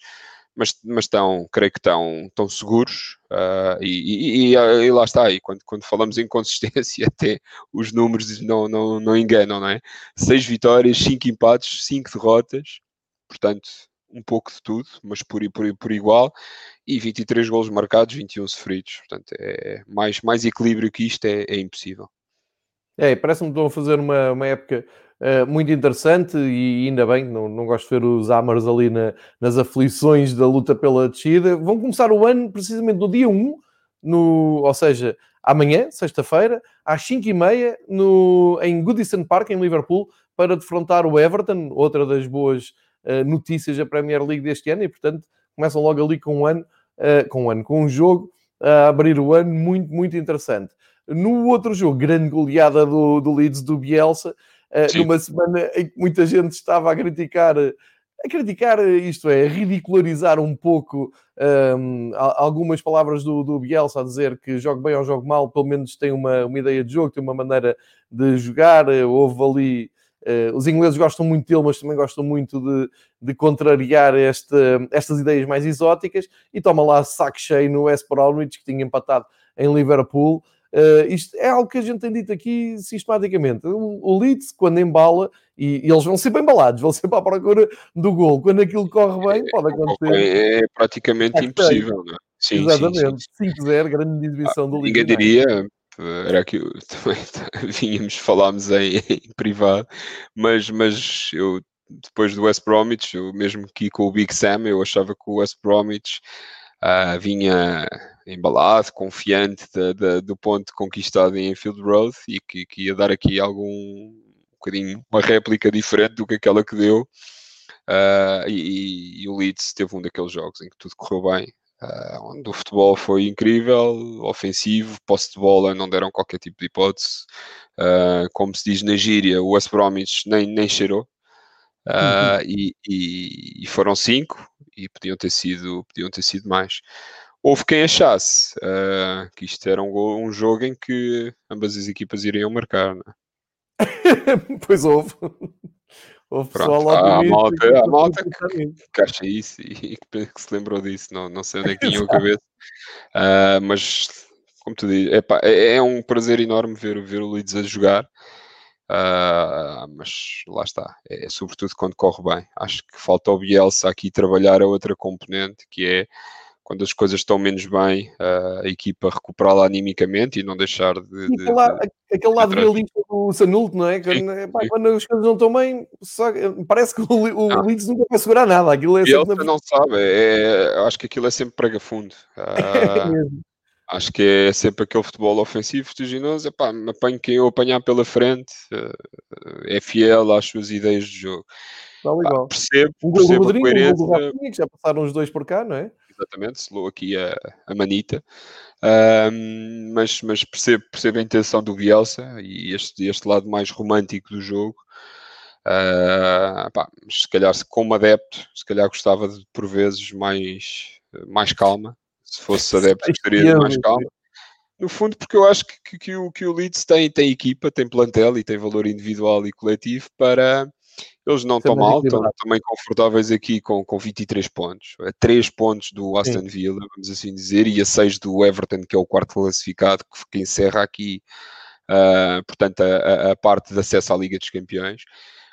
Speaker 2: mas, mas estão, creio que estão, estão seguros uh, e, e, e, lá está, e quando, quando falamos em consistência (laughs) até os números não, não, não enganam, não é? Seis vitórias, cinco empates, cinco derrotas, portanto um pouco de tudo, mas por, por, por igual, e 23 golos marcados, 21 sofridos, portanto é mais, mais equilíbrio que isto é, é impossível.
Speaker 1: É, parece-me que estão a fazer uma, uma época uh, muito interessante e ainda bem, não, não gosto de ver os Amers ali na, nas aflições da luta pela descida. Vão começar o ano precisamente no dia 1, no, ou seja, amanhã, sexta-feira, às 5h30, no, em Goodison Park, em Liverpool, para defrontar o Everton, outra das boas uh, notícias da Premier League deste ano, e portanto começam logo ali com um ano, uh, com um ano, com um jogo a abrir o ano muito, muito interessante. No outro jogo, grande goleada do, do Leeds do Bielsa, uh, numa semana em que muita gente estava a criticar a criticar, isto é, a ridicularizar um pouco um, algumas palavras do, do Bielsa a dizer que jogo bem ou jogo mal, pelo menos tem uma, uma ideia de jogo, tem uma maneira de jogar. Houve ali. Uh, os ingleses gostam muito dele, mas também gostam muito de, de contrariar este, estas ideias mais exóticas. E toma lá saco cheio no West Bromwich, que tinha empatado em Liverpool. Uh, isto é algo que a gente tem dito aqui sistematicamente. O, o Leeds, quando embala, e, e, eles vão sempre embalados, vão sempre à procura do gol. Quando aquilo corre bem, pode acontecer.
Speaker 2: É, é praticamente é impossível, não é?
Speaker 1: Sim, Exatamente. 5-0, grande exibição ah, do
Speaker 2: Leeds. Ninguém diria, era que (laughs) também vínhamos, falámos em, em, privado, mas, mas eu depois do West Bromwich, eu mesmo que com o Big Sam, eu achava que o West Bromwich uh, vinha embalado, confiante do ponto conquistado em Enfield Road e que, que, ia dar aqui algum um bocadinho uma réplica diferente do que aquela que deu. Uh, e, e, o Leeds teve um daqueles jogos em que tudo correu bem, uh, onde o futebol foi incrível, ofensivo, posse de bola, não deram qualquer tipo de hipótese. Uh, como se diz na gíria, o West Bromwich nem, nem cheirou. Uhum. E, e, e, foram cinco e podiam ter sido, podiam ter sido mais houve quem achasse uh, que isto era um, um, jogo em que ambas as equipas iriam marcar. Não é? (laughs)
Speaker 1: pois houve. Houve
Speaker 2: pessoal lá a malta, a malta que, que acha isso e (laughs) que, que, se lembrou disso, não, não sei onde é que tinha a cabeça. Uh, mas, como tu dizes, é, é, um prazer enorme ver, ver o Leeds a jogar. Uh, mas lá está, é, é, sobretudo quando corre bem. Acho que falta o Bielsa aqui trabalhar a outra componente que é quando as coisas estão menos bem, a equipa recuperá-la animicamente e não deixar de.
Speaker 1: de, aquele, de, aquele lado realista do Sanulto, não é? Quando, pá, quando, as coisas não estão bem, só, parece que o, o ah. Leeds nunca vai segurar nada. Aquilo é
Speaker 2: e ele na... não sabe, é, acho que aquilo é sempre prega fundo. (laughs) Ah, é acho que é sempre aquele futebol ofensivo vertiginoso. Me apanho quem eu apanhar pela frente, eh, é fiel às suas ideias de jogo.
Speaker 1: Pá, percebo, um gol do Rodrigo, um gol do Rafinha, que já passaram os dois por cá, não é?
Speaker 2: Exatamente, selou aqui a, a manita. Um, mas, mas percebo, percebo a intenção do Bielsa e este, este lado mais romântico do jogo. Uh, pá, se calhar como adepto, se calhar gostava de por vezes mais, mais calma. Se fosse (laughs) adepto, gostaria de mais calma. No fundo, porque eu acho que, que, que, o, que o Leeds tem, tem equipa, tem plantel e tem valor individual e coletivo para, eles não estão mal, estão também confortáveis aqui com, com 23 pontos. A 3 pontos do Aston Sim. Villa, vamos assim dizer, e a 6 do Everton, que é o quarto classificado, que, encerra aqui, uh, portanto, a, a, parte de acesso à Liga dos Campeões.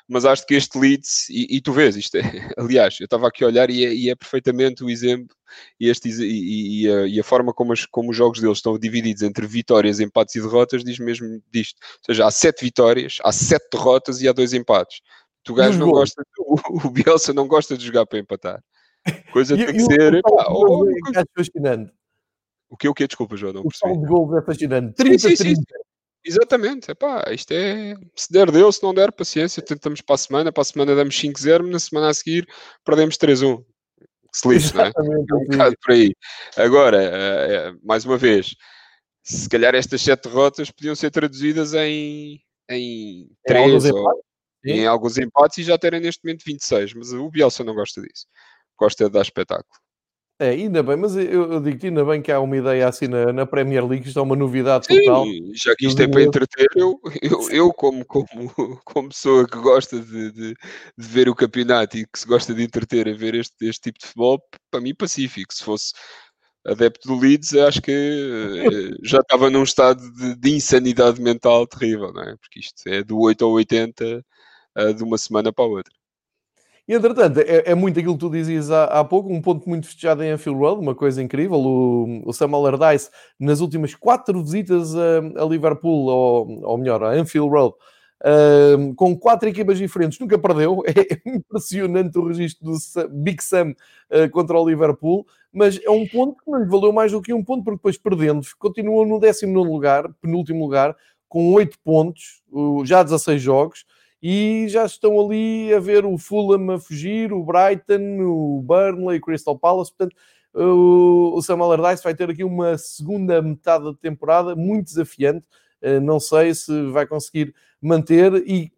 Speaker 2: Mas acho que este Leeds, e, e tu vês isto, é, (laughs) aliás, eu estava aqui a olhar e é, e é perfeitamente o exemplo e, este, e, a, e, a, forma como, as, como os jogos deles estão divididos entre vitórias, empates e derrotas, diz mesmo disto. Ou seja, há 7 vitórias, há 7 derrotas e há 2 empates. Tu gajo não gosta, (laughs) o, o Bielsa não gosta de jogar para empatar. Coisa tem que ser. Epá, oh, é fascinante. O que o que? Desculpa, João. Não
Speaker 1: o saldo de gols é fascinante. 30 sim, sim, 30. Sim.
Speaker 2: Exatamente, epá, isto é. Se der, deu, se não der, paciência. Tentamos para a semana, para a semana damos 5-0, na semana a seguir perdemos 3-1. Que se lixe, não é? É um bocado por aí. Agora, é, mais uma vez, se calhar estas sete derrotas podiam ser traduzidas em, em 3 é ou em alguns empates e já terem neste momento 26, mas o Bielsa não gosta disso. Gosta de dar espetáculo.
Speaker 1: É, ainda bem, mas eu, eu digo-te ainda bem que há uma ideia assim na, na Premier League, isto é uma novidade Sim, total.
Speaker 2: já que isto é para entreter, eu, eu, eu como, como, como pessoa que gosta de, de, de, ver o campeonato e que se gosta de entreter a ver este, este tipo de futebol, para mim pacífico. Se fosse adepto do Leeds, acho que eh, já estava num estado de, de, insanidade mental terrível, não é? Porque isto é do 8 ao 80 uh, de uma semana para a outra.
Speaker 1: E entretanto, é, é, muito aquilo que tu dizias há, há, pouco, um ponto muito festejado em Anfield Road, uma coisa incrível. O, o Sam Allardyce, nas últimas quatro visitas a, a Liverpool, ou, ou, melhor, a Anfield Road, uh, com quatro equipas diferentes, nunca perdeu. (laughs) É impressionante o registro do Big Sam uh, contra o Liverpool, mas é um ponto que não lhe valeu mais do que um ponto, porque depois perdendo, continuou no 19 lugar, penúltimo lugar, com oito pontos, já 16 jogos e já estão ali a ver o Fulham a fugir, o Brighton, o Burnley, o Crystal Palace. Portanto, o, Sam Allardyce vai ter aqui uma segunda metade da temporada muito desafiante. Uh, não sei se vai conseguir manter e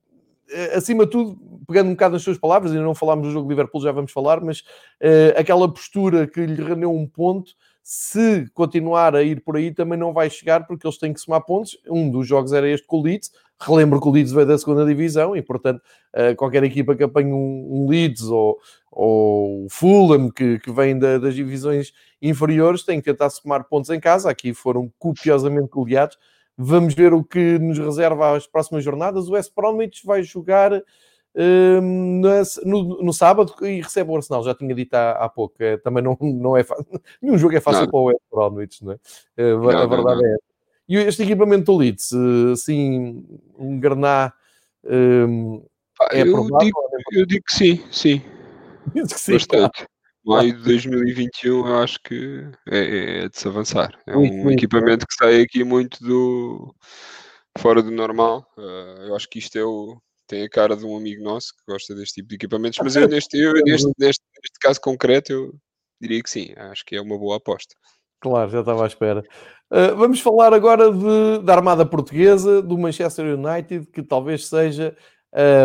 Speaker 1: acima de tudo, pegando um bocado nas suas palavras, ainda não falámos do jogo de Liverpool, já vamos falar, mas uh, aquela postura que lhe rendeu um ponto, se continuar a ir por aí, também não vai chegar, porque eles têm que somar pontos. Um dos jogos era este com o Leeds. Relembro que o Leeds veio da segunda divisão e, portanto, uh, qualquer equipa que apanhe um, um Leeds ou, ou o Fulham, que, que vem da, das divisões inferiores, tem que tentar somar pontos em casa. Aqui foram copiosamente goleados Vamos ver o que nos reserva as próximas jornadas. O West Bromwich vai jogar um, no, no, sábado e recebe o Arsenal. Já tinha dito há, há pouco. É, também não, não é fácil. (laughs) Nenhum jogo é fácil não. para o West Bromwich, não é? Uh, não, a verdade não, é essa. E este equipamento do Leeds, assim, um Garná um,
Speaker 2: é eu provável? Digo, eu digo que sim, sim. (laughs)
Speaker 1: Diz que sim, Bastante.
Speaker 2: Maio de 2021 eu acho que é, é de se avançar. É um equipamento que sai aqui muito do fora do normal. Uh, eu acho que isto é o, tem a cara de um amigo nosso que gosta deste tipo de equipamentos, mas eu neste, eu, neste, neste, neste caso concreto eu diria que sim, acho que é uma boa aposta.
Speaker 1: Claro, já estava à espera. Uh, vamos falar agora de, da Armada Portuguesa, do Manchester United, que talvez seja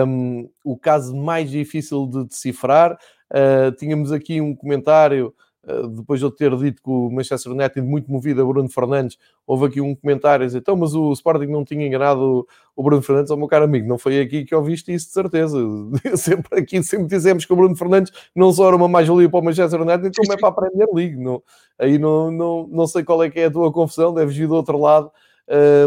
Speaker 1: um, o caso mais difícil de decifrar. Uh, tínhamos aqui um comentário, depois de eu ter dito que o Manchester United muito movido a Bruno Fernandes, houve aqui um comentário a dizer, então, mas o Sporting não tinha enganado o Bruno Fernandes, ao meu caro amigo, não foi aqui que ouviste isso de certeza. (laughs) sempre aqui, sempre dizemos que o Bruno Fernandes não só era uma mais-valia para o Manchester United, como é para a Premier League. Não, aí não, não, não sei qual é que é a tua confusão, deves ir do outro lado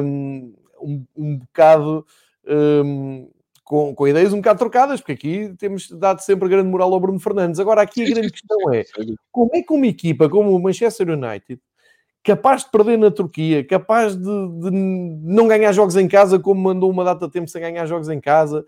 Speaker 1: um, um bocado... Um, com, com ideias um bocado trocadas, porque aqui temos dado sempre grande moral ao Bruno Fernandes. Agora, aqui a grande questão é como é que uma equipa como o Manchester United, capaz de perder na Turquia, capaz de, de não ganhar jogos em casa, como mandou uma data de tempo sem ganhar jogos em casa,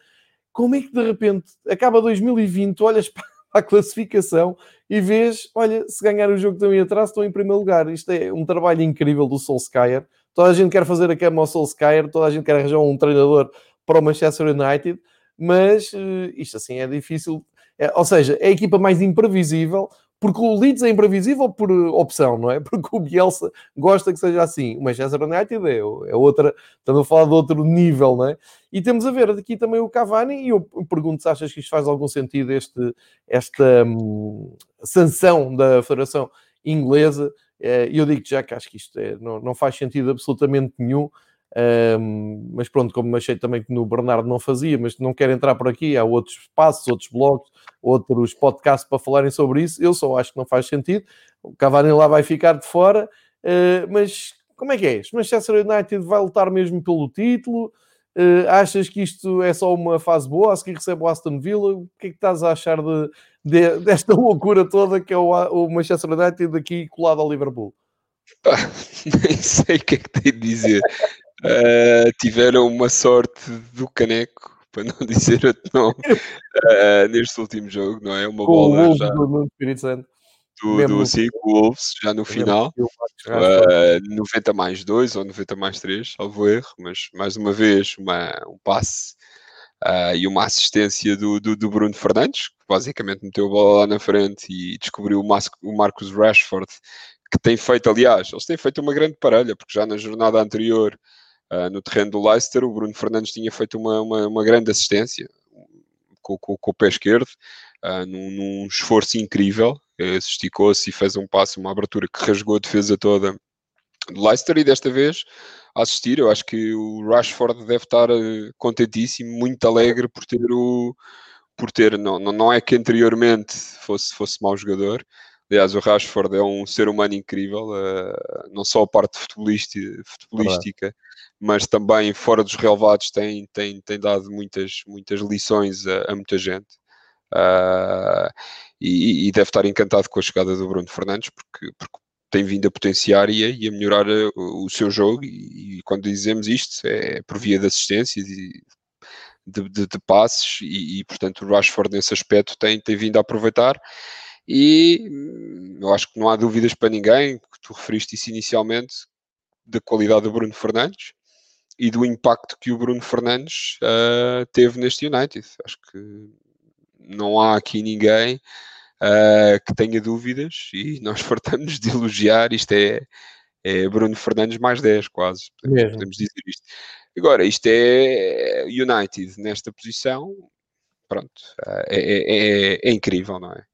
Speaker 1: como é que de repente acaba 2020, olhas (laughs) para a classificação e vês, olha, se ganhar o jogo também atrás, estão em primeiro lugar. Isto é um trabalho incrível do Solskjaer. Toda a gente quer fazer a cama ao Solskjaer, toda a gente quer arranjar um treinador para o Manchester United, mas uh, isto assim é difícil. É, ou seja, é a equipa mais imprevisível, porque o Leeds é imprevisível por opção, não é? (laughs) Porque o Bielsa gosta que seja assim. O Manchester United é, é outra, estamos a falar de outro nível, não é? E temos a ver aqui também o Cavani, e eu pergunto se achas que isto faz algum sentido, este, esta hum, sanção da Federação Inglesa. Eh, e eu digo já que acho que isto é, não, não faz sentido absolutamente nenhum. Um, mas pronto, como achei também que no Bernardo não fazia, mas não quero entrar por aqui, há outros espaços, outros blogs, outros podcasts para falarem sobre isso. Eu só acho que não faz sentido. O Cavani lá vai ficar de fora, uh, mas como é que é? O Manchester United vai lutar mesmo pelo título? Uh, achas que isto é só uma fase boa? A seguir recebe o Aston Villa? O que é que estás a achar de, de (laughs) desta loucura toda que é o, o Manchester United aqui colado ao Liverpool? (laughs)
Speaker 2: nem sei o que é que tenho de dizer. Uh, tiveram uma sorte do caneco, (laughs) para não dizer outro nome, uh, neste último jogo, não é? Uma bola já. Do, do, do sim, o Wolves, já no final. Uh, 90 mais 2 ou 90 mais 3, salvo erro, mas mais uma vez uma, um passe uh, e uma assistência do, do, do, Bruno Fernandes, que basicamente meteu a bola lá na frente e descobriu o, Mas, o Marcus Rashford, que tem feito, aliás, eles têm feito uma grande parelha, porque já na jornada anterior Uh, no terreno do Leicester, o Bruno Fernandes tinha feito uma, uma, uma grande assistência com, com, com, o pé esquerdo, uh, num, num, esforço incrível, uh, esticou-se e fez um passo, uma abertura que rasgou a defesa toda do Leicester. E desta vez a assistir, eu acho que o Rashford deve estar uh, contentíssimo, muito alegre por ter o por ter, não, não é que anteriormente fosse, fosse mau jogador, Aliás, o Rashford é um ser humano incrível, uh, não só a parte futebolística, mas também fora dos relevados tem, tem, tem dado muitas, muitas lições a, a muita gente. Uh, e, e, deve estar encantado com a chegada do Bruno Fernandes, porque, porque tem vindo a potenciar e a, e a melhorar a, o seu jogo. E, e, quando dizemos isto, é por via de assistências e de, de, de passes, e, portanto o Rashford nesse aspecto tem, tem vindo a aproveitar e hum, eu acho que não há dúvidas para ninguém, que tu referiste isso inicialmente, da qualidade do Bruno Fernandes e do impacto que o Bruno Fernandes uh, teve neste United. Acho que não há aqui ninguém uh, que tenha dúvidas e nós (laughs) fartamos de elogiar. Isto é, é Bruno Fernandes mais 10, quase. Podemos, podemos dizer isto. Agora, isto é United nesta posição, pronto, é, é, é, é incrível, não é?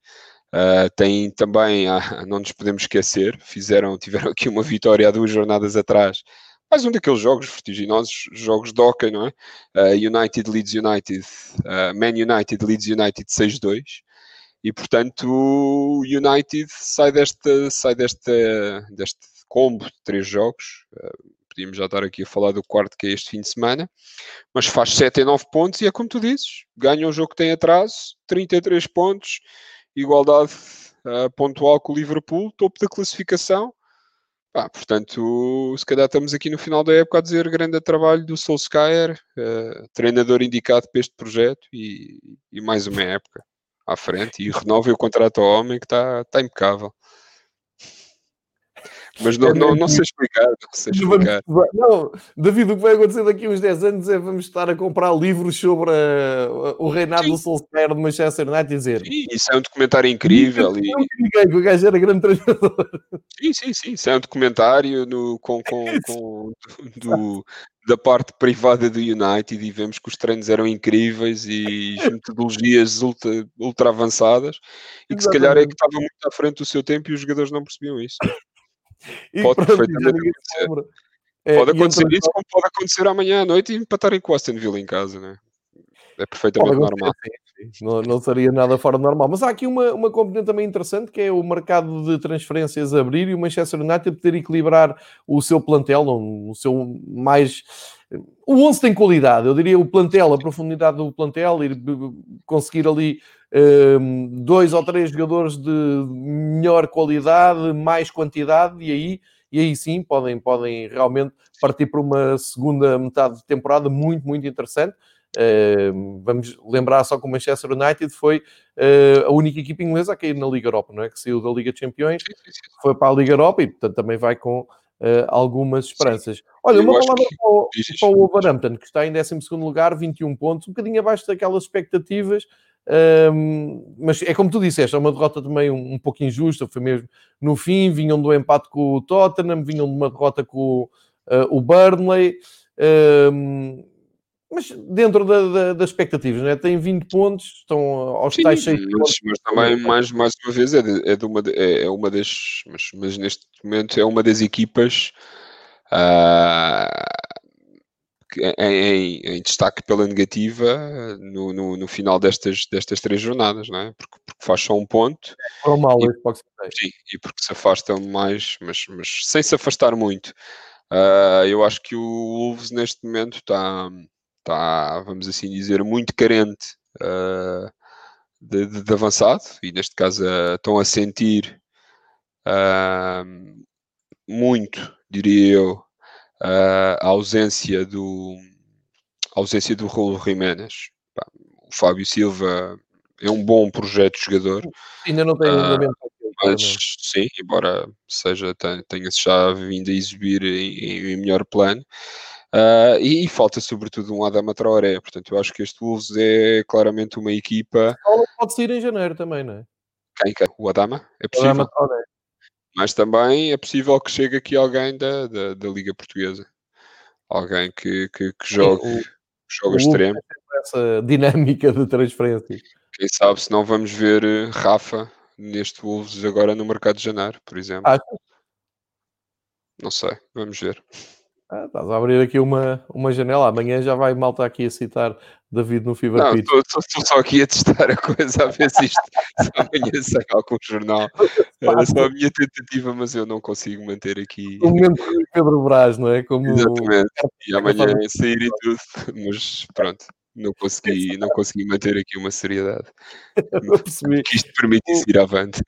Speaker 2: Uh, tem também, ah, (laughs) não nos podemos esquecer, fizeram, (laughs) tiveram aqui uma vitória há duas jornadas atrás. Mais um daqueles jogos vertiginosos, jogos de hockey, não é? Uh, United Leeds United, uh, Man United Leeds United 6-2. E portanto, o United sai, desta, sai desta, deste combo de três jogos. Uh, podíamos já estar aqui a falar do quarto que é este fim de semana, mas faz 7 e 9 pontos e é como tu dizes, ganha um jogo que tem atraso, 33 pontos, igualdade uh, pontual com o Liverpool, topo da classificação. Ah, portanto, se calhar estamos aqui no final da época a dizer grande trabalho do Solskjaer, uh, treinador indicado para este projeto e, e, mais uma época à frente. E renova o contrato ao homem que está, está impecável. Mas não, não, não sei explicar, não sei explicar.
Speaker 1: Não, David, o que vai acontecer daqui a uns 10 anos é vamos estar a comprar livros sobre uh, o reinado Sim. do Solskjaer de Manchester United e dizer.
Speaker 2: Sim, isso é um documentário incrível. E...
Speaker 1: Ninguém, o gajo era grande treinador.
Speaker 2: Sim, sim, sim. Isso é um documentário no, com, com, (laughs) com do, da parte privada do United e vemos que os treinos eram incríveis e as metodologias ultra, ultra avançadas e que Exatamente. se calhar é que estava muito à frente do seu tempo e os jogadores não percebiam isso. E pode pronto, perfeitamente acontecer. É, pode acontecer isso, como pode acontecer amanhã à noite e empatarem com o Aston Villa em casa, né? É perfeitamente normal.
Speaker 1: Não, não, seria nada fora do normal. Mas há aqui uma, uma componente também interessante que é o mercado de transferências abrir e o Manchester United poder equilibrar o seu plantel, o seu mais. O 11 tem qualidade, eu diria o plantel, a profundidade do plantel, e conseguir ali um, dois ou três jogadores de melhor qualidade, mais quantidade, e aí, e aí sim podem, podem realmente partir para uma segunda metade de temporada muito, muito interessante. Uh, vamos lembrar só que o Manchester United foi uh, a única equipa inglesa a cair na Liga Europa, não é? Que saiu da Liga Champions, foi para a Liga Europa e, portanto, também vai com uh, algumas esperanças. Olha, uma palavra que... para, o, para o Wolverhampton, que está em 12 lugar, 21 pontos, um bocadinho abaixo daquelas expectativas um, mas é como tu disseste, é uma derrota também um, um pouco injusta, foi mesmo no fim, vinham do empate com o Tottenham, vinham de uma derrota com uh, o Burnley, um, mas dentro da, da, das expectativas, né? tem 20 pontos, estão aos Sim, tais 6
Speaker 2: mas, mas, também, mais, mais uma vez, é, de, é, de uma, é, é, uma das, mas, mas neste momento é uma das equipas uh, em, em, destaque pela negativa no, no, no, final destas, destas três jornadas, não é? Porque, porque faz só um ponto.
Speaker 1: É mal, e,
Speaker 2: sim, e porque se afasta mais, mas, mas sem se afastar muito. Uh, eu acho que o Wolves neste momento está, está vamos assim dizer, muito carente uh, de, de, de, avançado e neste caso uh, estão a sentir muito, diria eu, a ausência do a ausência do Raul Jiménez. O Fábio Silva é um bom projeto de jogador.
Speaker 1: Ainda não tem uh,
Speaker 2: mas sim, embora seja tenha-se já vindo a exibir em, em melhor plano. Uh, e, e, falta sobretudo um Adama Traoré, portanto eu acho que este Wolves é claramente uma equipa...
Speaker 1: Pode sair em janeiro também, não é?
Speaker 2: Quem? quem? O Adama? É possível? Adama Traoré. Mas também é possível que chegue aqui alguém da, da, da Liga Portuguesa. Alguém que, que, que jogue, o, joga extremo.
Speaker 1: Essa dinâmica de transferência.
Speaker 2: Quem sabe se não vamos ver eh, Rafa neste Wolves agora no mercado de janeiro, por exemplo. Ah, não sei, vamos ver.
Speaker 1: Ah, estás a abrir aqui uma, uma janela. Amanhã já vai malta aqui a citar David no Fever
Speaker 2: Não, estou só aqui a testar a coisa, a ver se isto se amanhã (laughs) sai algum jornal. Era só a minha tentativa, mas eu não consigo manter aqui.
Speaker 1: O momento de Pedro Brás, não é? Como...
Speaker 2: Exatamente. E amanhã sair e tudo, mas pronto não consegui, não consegui manter aqui uma seriedade. (laughs) Que isto permitisse ir avante.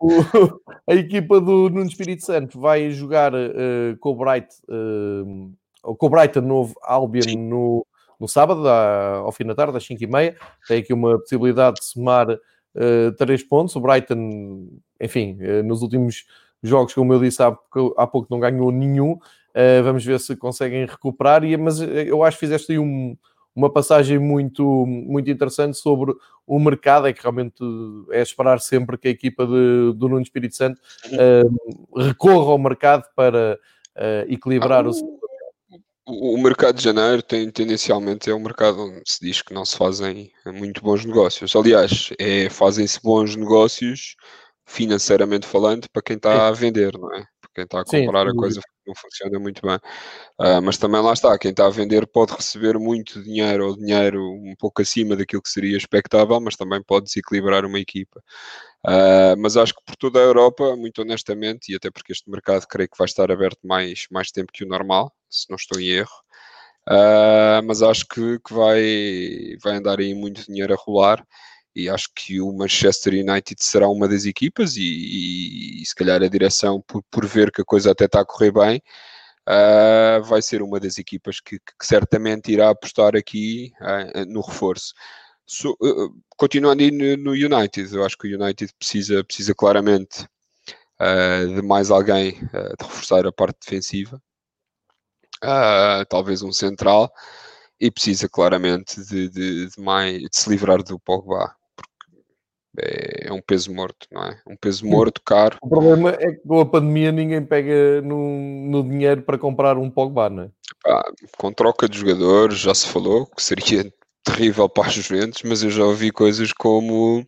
Speaker 1: O, (laughs) a equipa do Nuno Espírito Santo vai jogar uh, com o Bright, uh, com o Brighton novo Albion no, no sábado, ao fim da tarde, às 5h30. Tem aqui uma possibilidade de somar uh, 3 pontos. O Brighton, enfim, uh, nos últimos jogos, como eu disse há, há pouco, não ganhou nenhum. Vamos ver se conseguem recuperar. E, mas eu acho que fizeste aí um uma passagem muito, muito interessante sobre o mercado, é que realmente é esperar sempre que a equipa de, do Nuno Espírito Santo uh, recorra ao mercado para uh, equilibrar ah, o, o
Speaker 2: o, mercado de janeiro tem tendencialmente é um mercado onde se diz que não se fazem muito bons negócios. Aliás, é, fazem-se bons negócios financeiramente falando para quem está a vender, não é? Para quem está a comprar Sim, a coisa não funciona muito bem. Uh, mas também lá está, quem está a vender pode receber muito dinheiro ou dinheiro um pouco acima daquilo que seria expectável, mas também pode desequilibrar uma equipa. Uh, mas acho que por toda a Europa, muito honestamente, e até porque este mercado creio que vai estar aberto mais, mais tempo que o normal, se não estou em erro, uh, mas acho que, que vai, vai andar aí muito dinheiro a rolar e acho que o Manchester United será uma das equipas e, e, e se calhar a direção, por, por, ver que a coisa até está a correr bem, uh, vai ser uma das equipas que, que certamente irá apostar aqui uh, no reforço. So, uh, continuando aí no, no, United, eu acho que o United precisa, precisa claramente de mais alguém de reforçar a parte defensiva, talvez um central, e precisa claramente de, de, de, mais, de se livrar do Pogba é, é, um peso morto, não é? Um peso morto, caro.
Speaker 1: O problema é que com a pandemia ninguém pega no, no dinheiro para comprar um Pogba, não é?
Speaker 2: com troca de jogadores, já se falou que seria (laughs) terrível para os Juventus, mas eu já ouvi coisas como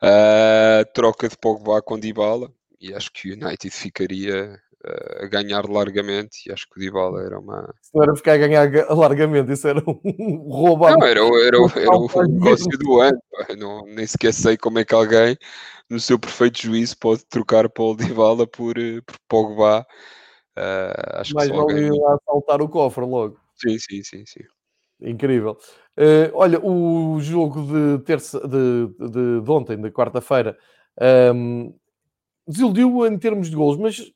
Speaker 2: a uh, troca de Pogba com Dybala e acho que o United ficaria a ganhar largamente e acho que o Dybala era uma...
Speaker 1: Se não era ficar a ganhar largamente, isso era (laughs) um roubo.
Speaker 2: Não, era, era, era, era o negócio do ano. Não, nem sequer sei como é que alguém, no seu perfeito juízo, pode trocar Paul Dybala por, eh, por Pogba. Uh, acho
Speaker 1: Mas
Speaker 2: que
Speaker 1: só alguém... saltar o cofre logo.
Speaker 2: Sim, sim, sim, sim.
Speaker 1: Incrível. Uh, olha, o jogo de terça de, de, de ontem, de quarta-feira, um, ehm, desiludiu em termos de gols, mas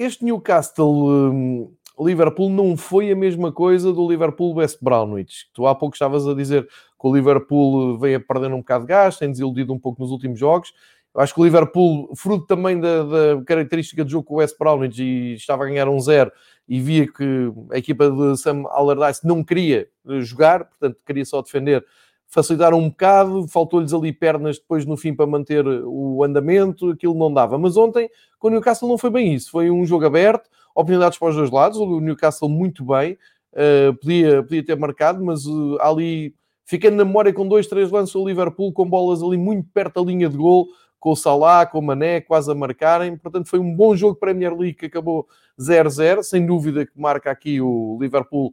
Speaker 1: este Newcastle um, Liverpool não foi a mesma coisa do Liverpool West Brownwich. Tu há pouco estavas a dizer que o Liverpool veio a perder um bocado de gás, tem desiludido um pouco nos últimos jogos. Eu acho que o Liverpool, fruto também da, da característica de jogo com o West Brownwich, e estava a ganhar um zero e via que a equipa de Sam Allardyce não queria jogar, portanto queria só defender, facilitaram um bocado, faltou-lhes ali pernas depois no fim para manter o andamento, aquilo não dava. Mas ontem, com o Newcastle, não foi bem isso. Foi um jogo aberto, oportunidades para os dois lados, o Newcastle muito bem, uh, podia, podia ter marcado, mas uh, ali, ficando na memória com dois, três lances, o Liverpool com bolas ali muito perto da linha de gol, com o Salah, com o Mané, quase a marcarem. Portanto, foi um bom jogo Premier League que acabou 0-0. Sem dúvida que marca aqui o Liverpool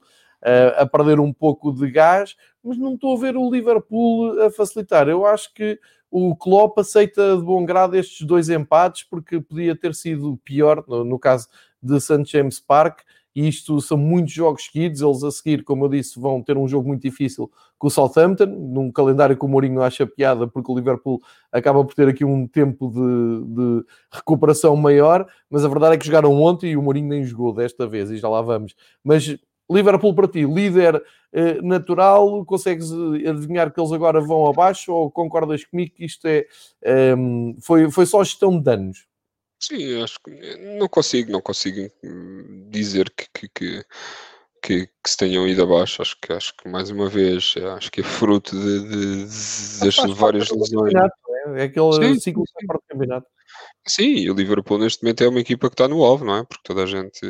Speaker 1: a perder um pouco de gás, mas não estou a ver o Liverpool a facilitar. Eu acho que o Klopp aceita de bom grado estes dois empates, porque podia ter sido pior, no, no caso de St. James Park, e isto são muitos jogos seguidos. Eles a seguir, como eu disse, vão ter um jogo muito difícil com o Southampton, num calendário que o Mourinho acha piada, porque o Liverpool acaba por ter aqui um tempo de, de, recuperação maior, mas a verdade é que jogaram ontem e o Mourinho nem jogou desta vez, e já lá vamos. Mas Liverpool para ti, líder eh, natural, consegues eh, adivinhar que eles agora vão abaixo ou concordas comigo que isto é, ehm, foi, foi só gestão de danos?
Speaker 2: Sim, acho que não consigo, não consigo hum, dizer que, que, que, que, que se tenham ido abaixo. Acho que, acho que mais uma vez, acho que é fruto de, de, de várias lesões.
Speaker 1: É? é aquele sim, ciclo sim. de campeonato.
Speaker 2: Sim, o Liverpool neste momento é uma equipa que está no alvo, não é? Porque toda a gente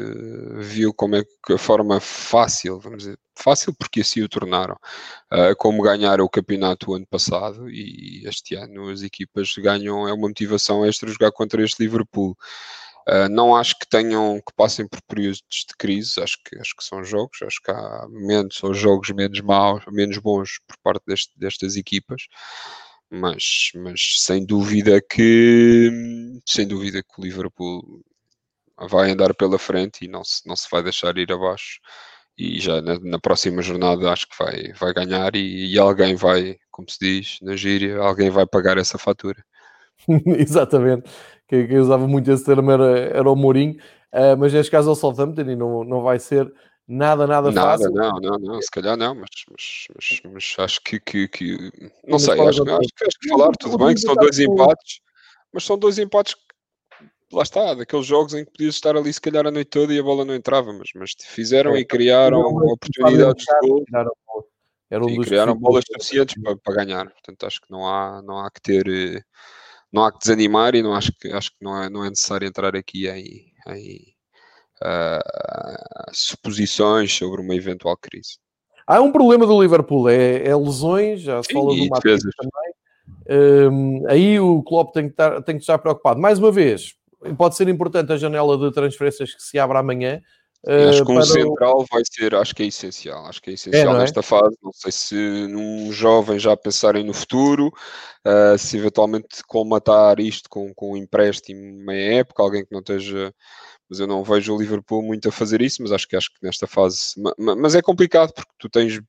Speaker 2: viu como é que a forma fácil, vamos dizer, fácil porque assim o tornaram, uh, como ganhar o campeonato o ano passado e este ano as equipas ganham, é uma motivação extra jogar contra este Liverpool. Uh, não acho que tenham, que passem por períodos de crise, acho que, acho que são jogos, acho que há momentos ou jogos menos maus, menos bons por parte deste, destas equipas. Mas, mas sem dúvida que sem dúvida que o Liverpool vai andar pela frente e não se, não se vai deixar ir abaixo. E já na, na próxima jornada acho que vai, vai ganhar e, e, alguém vai, como se diz na gíria, alguém vai pagar essa fatura. (laughs)
Speaker 1: Exatamente, quem, quem, usava muito esse termo era, era o Mourinho, uh, mas neste caso é o Southampton e não, não vai ser Nada, nada, nada fácil.
Speaker 2: Não, não, não, se calhar não, mas, mas, mas, mas acho que, que, que, não sei, acho, acho, que, acho que falar tudo bem que são dois empates, mas são dois empates que lá está, daqueles jogos em que podias estar ali se calhar a noite toda e a bola não entrava, mas, mas fizeram é, e criaram oportunidades de gol. e criaram bolas suficientes para, para ganhar. Portanto, acho que não há, não há que ter, eh, não há que desanimar e não acho que, acho que não, é, não é necessário entrar aqui em, em uh, suposições sobre uma eventual crise.
Speaker 1: Há um problema do Liverpool, é, é lesões, já se Sim, fala do Matheus também. Um, aí o Klopp tem que, estar, tem que estar preocupado. Mais uma vez, pode ser importante a janela de transferências que se abre amanhã.
Speaker 2: Acho que um central o... vai ser, acho que é essencial. Acho que é, é essencial é, nesta é? fase. Não sei se num jovem já pensarem no futuro, uh, se eventualmente colmatar isto com, com um empréstimo meia época, alguém que não esteja mas eu não vejo o Liverpool muito a fazer isso, mas acho que acho que nesta fase, mas é complicado porque tu tens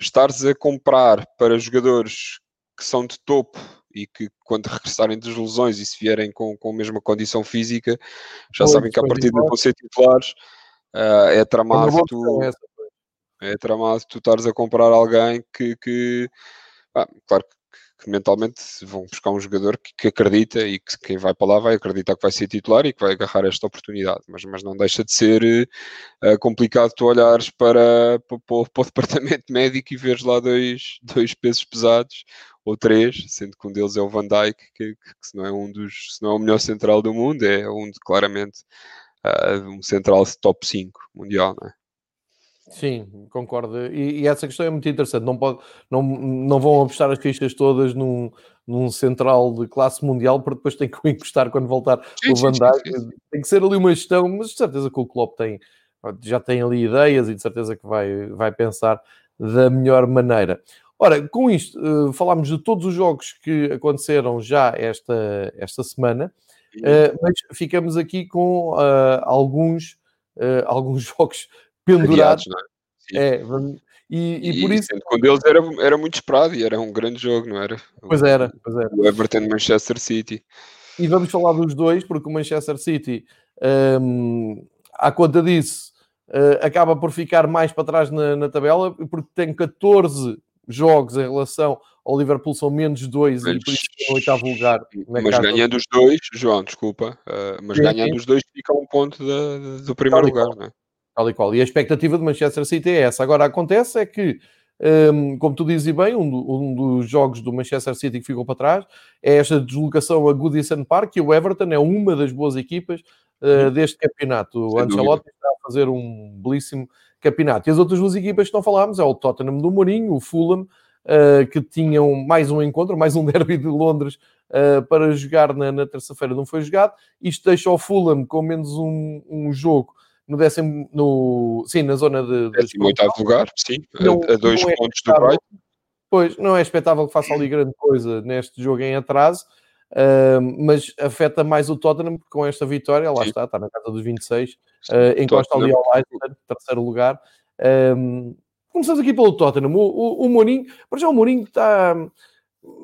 Speaker 2: estares a comprar para jogadores que são de topo e que quando (laughs) regressarem das lesões e se vierem com, com a mesma condição física, já sabem que a partir de vão ser titulares, uh, é tramado tu, é tramado tu estares a comprar alguém que, que ah, claro que que mentalmente vão buscar um jogador que, que, acredita e que quem vai para lá vai acreditar que vai ser titular e que vai agarrar esta oportunidade. Mas, mas não deixa de ser uh, complicado tu olhares para, para, para, o (laughs) departamento médico e veres lá dois, dois pesos pesados ou três, sendo que um deles é o Van Dijk, que, que, que se não é um dos, se não é o melhor central do mundo, é um de, claramente uh, um central top 5 mundial, não é?
Speaker 1: Sim, concordo. E, e, essa questão é muito interessante. Não, pode, não, não vão apostar as fichas todas num, num central de classe mundial, porque depois tem que o encostar quando voltar sim, o Van Dijk. Tem que ser ali uma gestão, mas de certeza que o Klopp tem, já tem ali ideias e de certeza que vai, vai pensar da melhor maneira. Ora, com isto, uh, falámos de todos os jogos que aconteceram já esta, esta semana, uh, mas ficamos aqui com uh, alguns, alguns (laughs) jogos pendurados. É? é, e, e, e, por isso.
Speaker 2: Com deles era, era muito esperado e era um grande jogo, não era?
Speaker 1: Pois era, pois era.
Speaker 2: O Everton Manchester City.
Speaker 1: E vamos falar dos dois, porque o Manchester City, um, à conta disso, acaba por ficar mais para trás na, na, tabela, porque tem 14 jogos em relação ao Liverpool, são menos dois mas, e por isso é o oitavo lugar.
Speaker 2: Mas ganhando os dois, João, desculpa, uh, mas sim, ganhando sim. os dois fica um ponto do primeiro lugar, não é?
Speaker 1: Tal e qual. E a expectativa de Manchester City é essa. Agora, acontece é que, um, como tu dizes bem, um, do, um, dos jogos do Manchester City que ficou para trás é esta deslocação a Goodison Park e o Everton é uma das boas equipas uh, deste campeonato. O Ancelotti está a fazer um belíssimo campeonato. E as outras duas equipas que não falámos é o Tottenham do Mourinho, o Fulham, uh, que tinham mais um encontro, mais um (laughs) derby de Londres uh, para jogar na, na terça-feira, não foi jogado. Isto deixa o Fulham com menos um, um jogo no décimo, no, sim, na zona de...
Speaker 2: Décimo oitavo lugar, sim, não, a, dois é pontos do Brighton.
Speaker 1: Pois, não é expectável que faça ali grande coisa neste jogo em atraso, uh, mas afeta mais o Tottenham, porque com esta vitória, lá sim. está, está na casa dos 26, uh, encosta ali ao Leicester, terceiro lugar. Um, começamos aqui pelo Tottenham. O, o, o Mourinho, para já o Mourinho está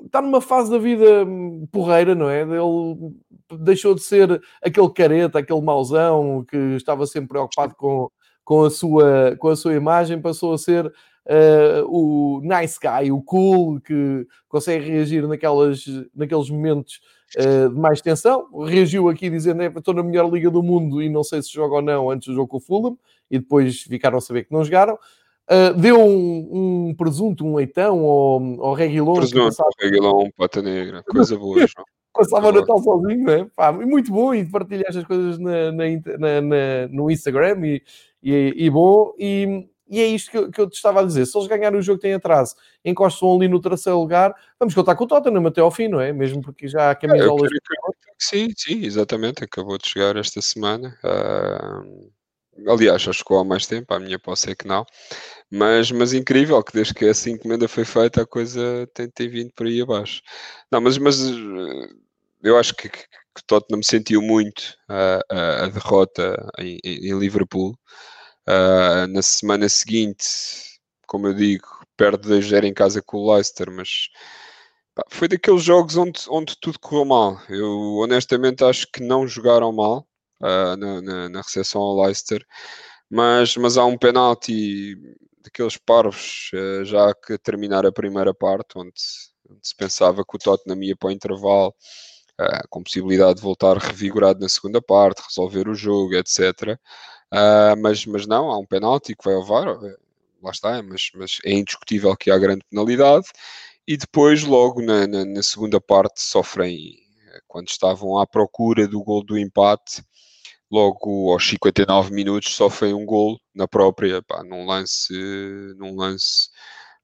Speaker 1: está numa fase da vida porreira, não é? Ele deixou de ser aquele careta, aquele mauzão que estava sempre preocupado com, com, a, sua, com a sua imagem, passou a ser uh, o nice guy, o cool, que consegue reagir naquelas, naqueles momentos uh, de mais tensão. Reagiu aqui dizendo: estou na melhor liga do mundo e não sei se joga ou não antes do jogo com o Fulham, e depois ficaram a saber que não jogaram. Uh, deu um, um, presunto, um leitão ao, ao Reguilon.
Speaker 2: Presunto, passava... Pata negra, coisa boa, (laughs) João.
Speaker 1: Passava o Natal sozinho, não é? Pá, muito bom e partilhar estas coisas na, na, na, no Instagram e, e, e bom. E, e, é isto que eu, que eu, te estava a dizer. Se eles ganharem o jogo que tem atrás, encostam ali no terceiro lugar, vamos contar com o Tottenham até ao fim, não é? Mesmo porque já há camisolas. É,
Speaker 2: sim, sim, exatamente. Acabou de chegar esta semana. Uh Aliás, já chegou há mais tempo, a minha posse é que não. Mas, mas incrível que desde que essa encomenda foi feita, a coisa tem, tem vindo por aí abaixo. Não, mas, mas eh, eu acho que, que, que Tottenham sentiu muito a, a, a derrota em, em Liverpool. Uh, na semana seguinte, como eu digo, perde 2-0 em casa com o Leicester, mas pá, foi daqueles jogos onde, onde tudo correu mal. Eu honestamente acho que não jogaram mal uh, na, na, na, recepção ao Leicester, mas, mas há um penalti daqueles parvos uh, já que terminar a primeira parte, onde, onde, se pensava que o Tottenham ia para o intervalo, uh, com possibilidade de voltar revigorado na segunda parte, resolver o jogo, etc. mas, mas não, há um penalti que vai ao VAR, lá está, mas, mas é indiscutível que há grande penalidade. E depois, logo na, na, na segunda parte, sofrem quando estavam à procura do gol do empate, logo aos 59 minutos sofrem um gol na própria, pá, num lance, num lance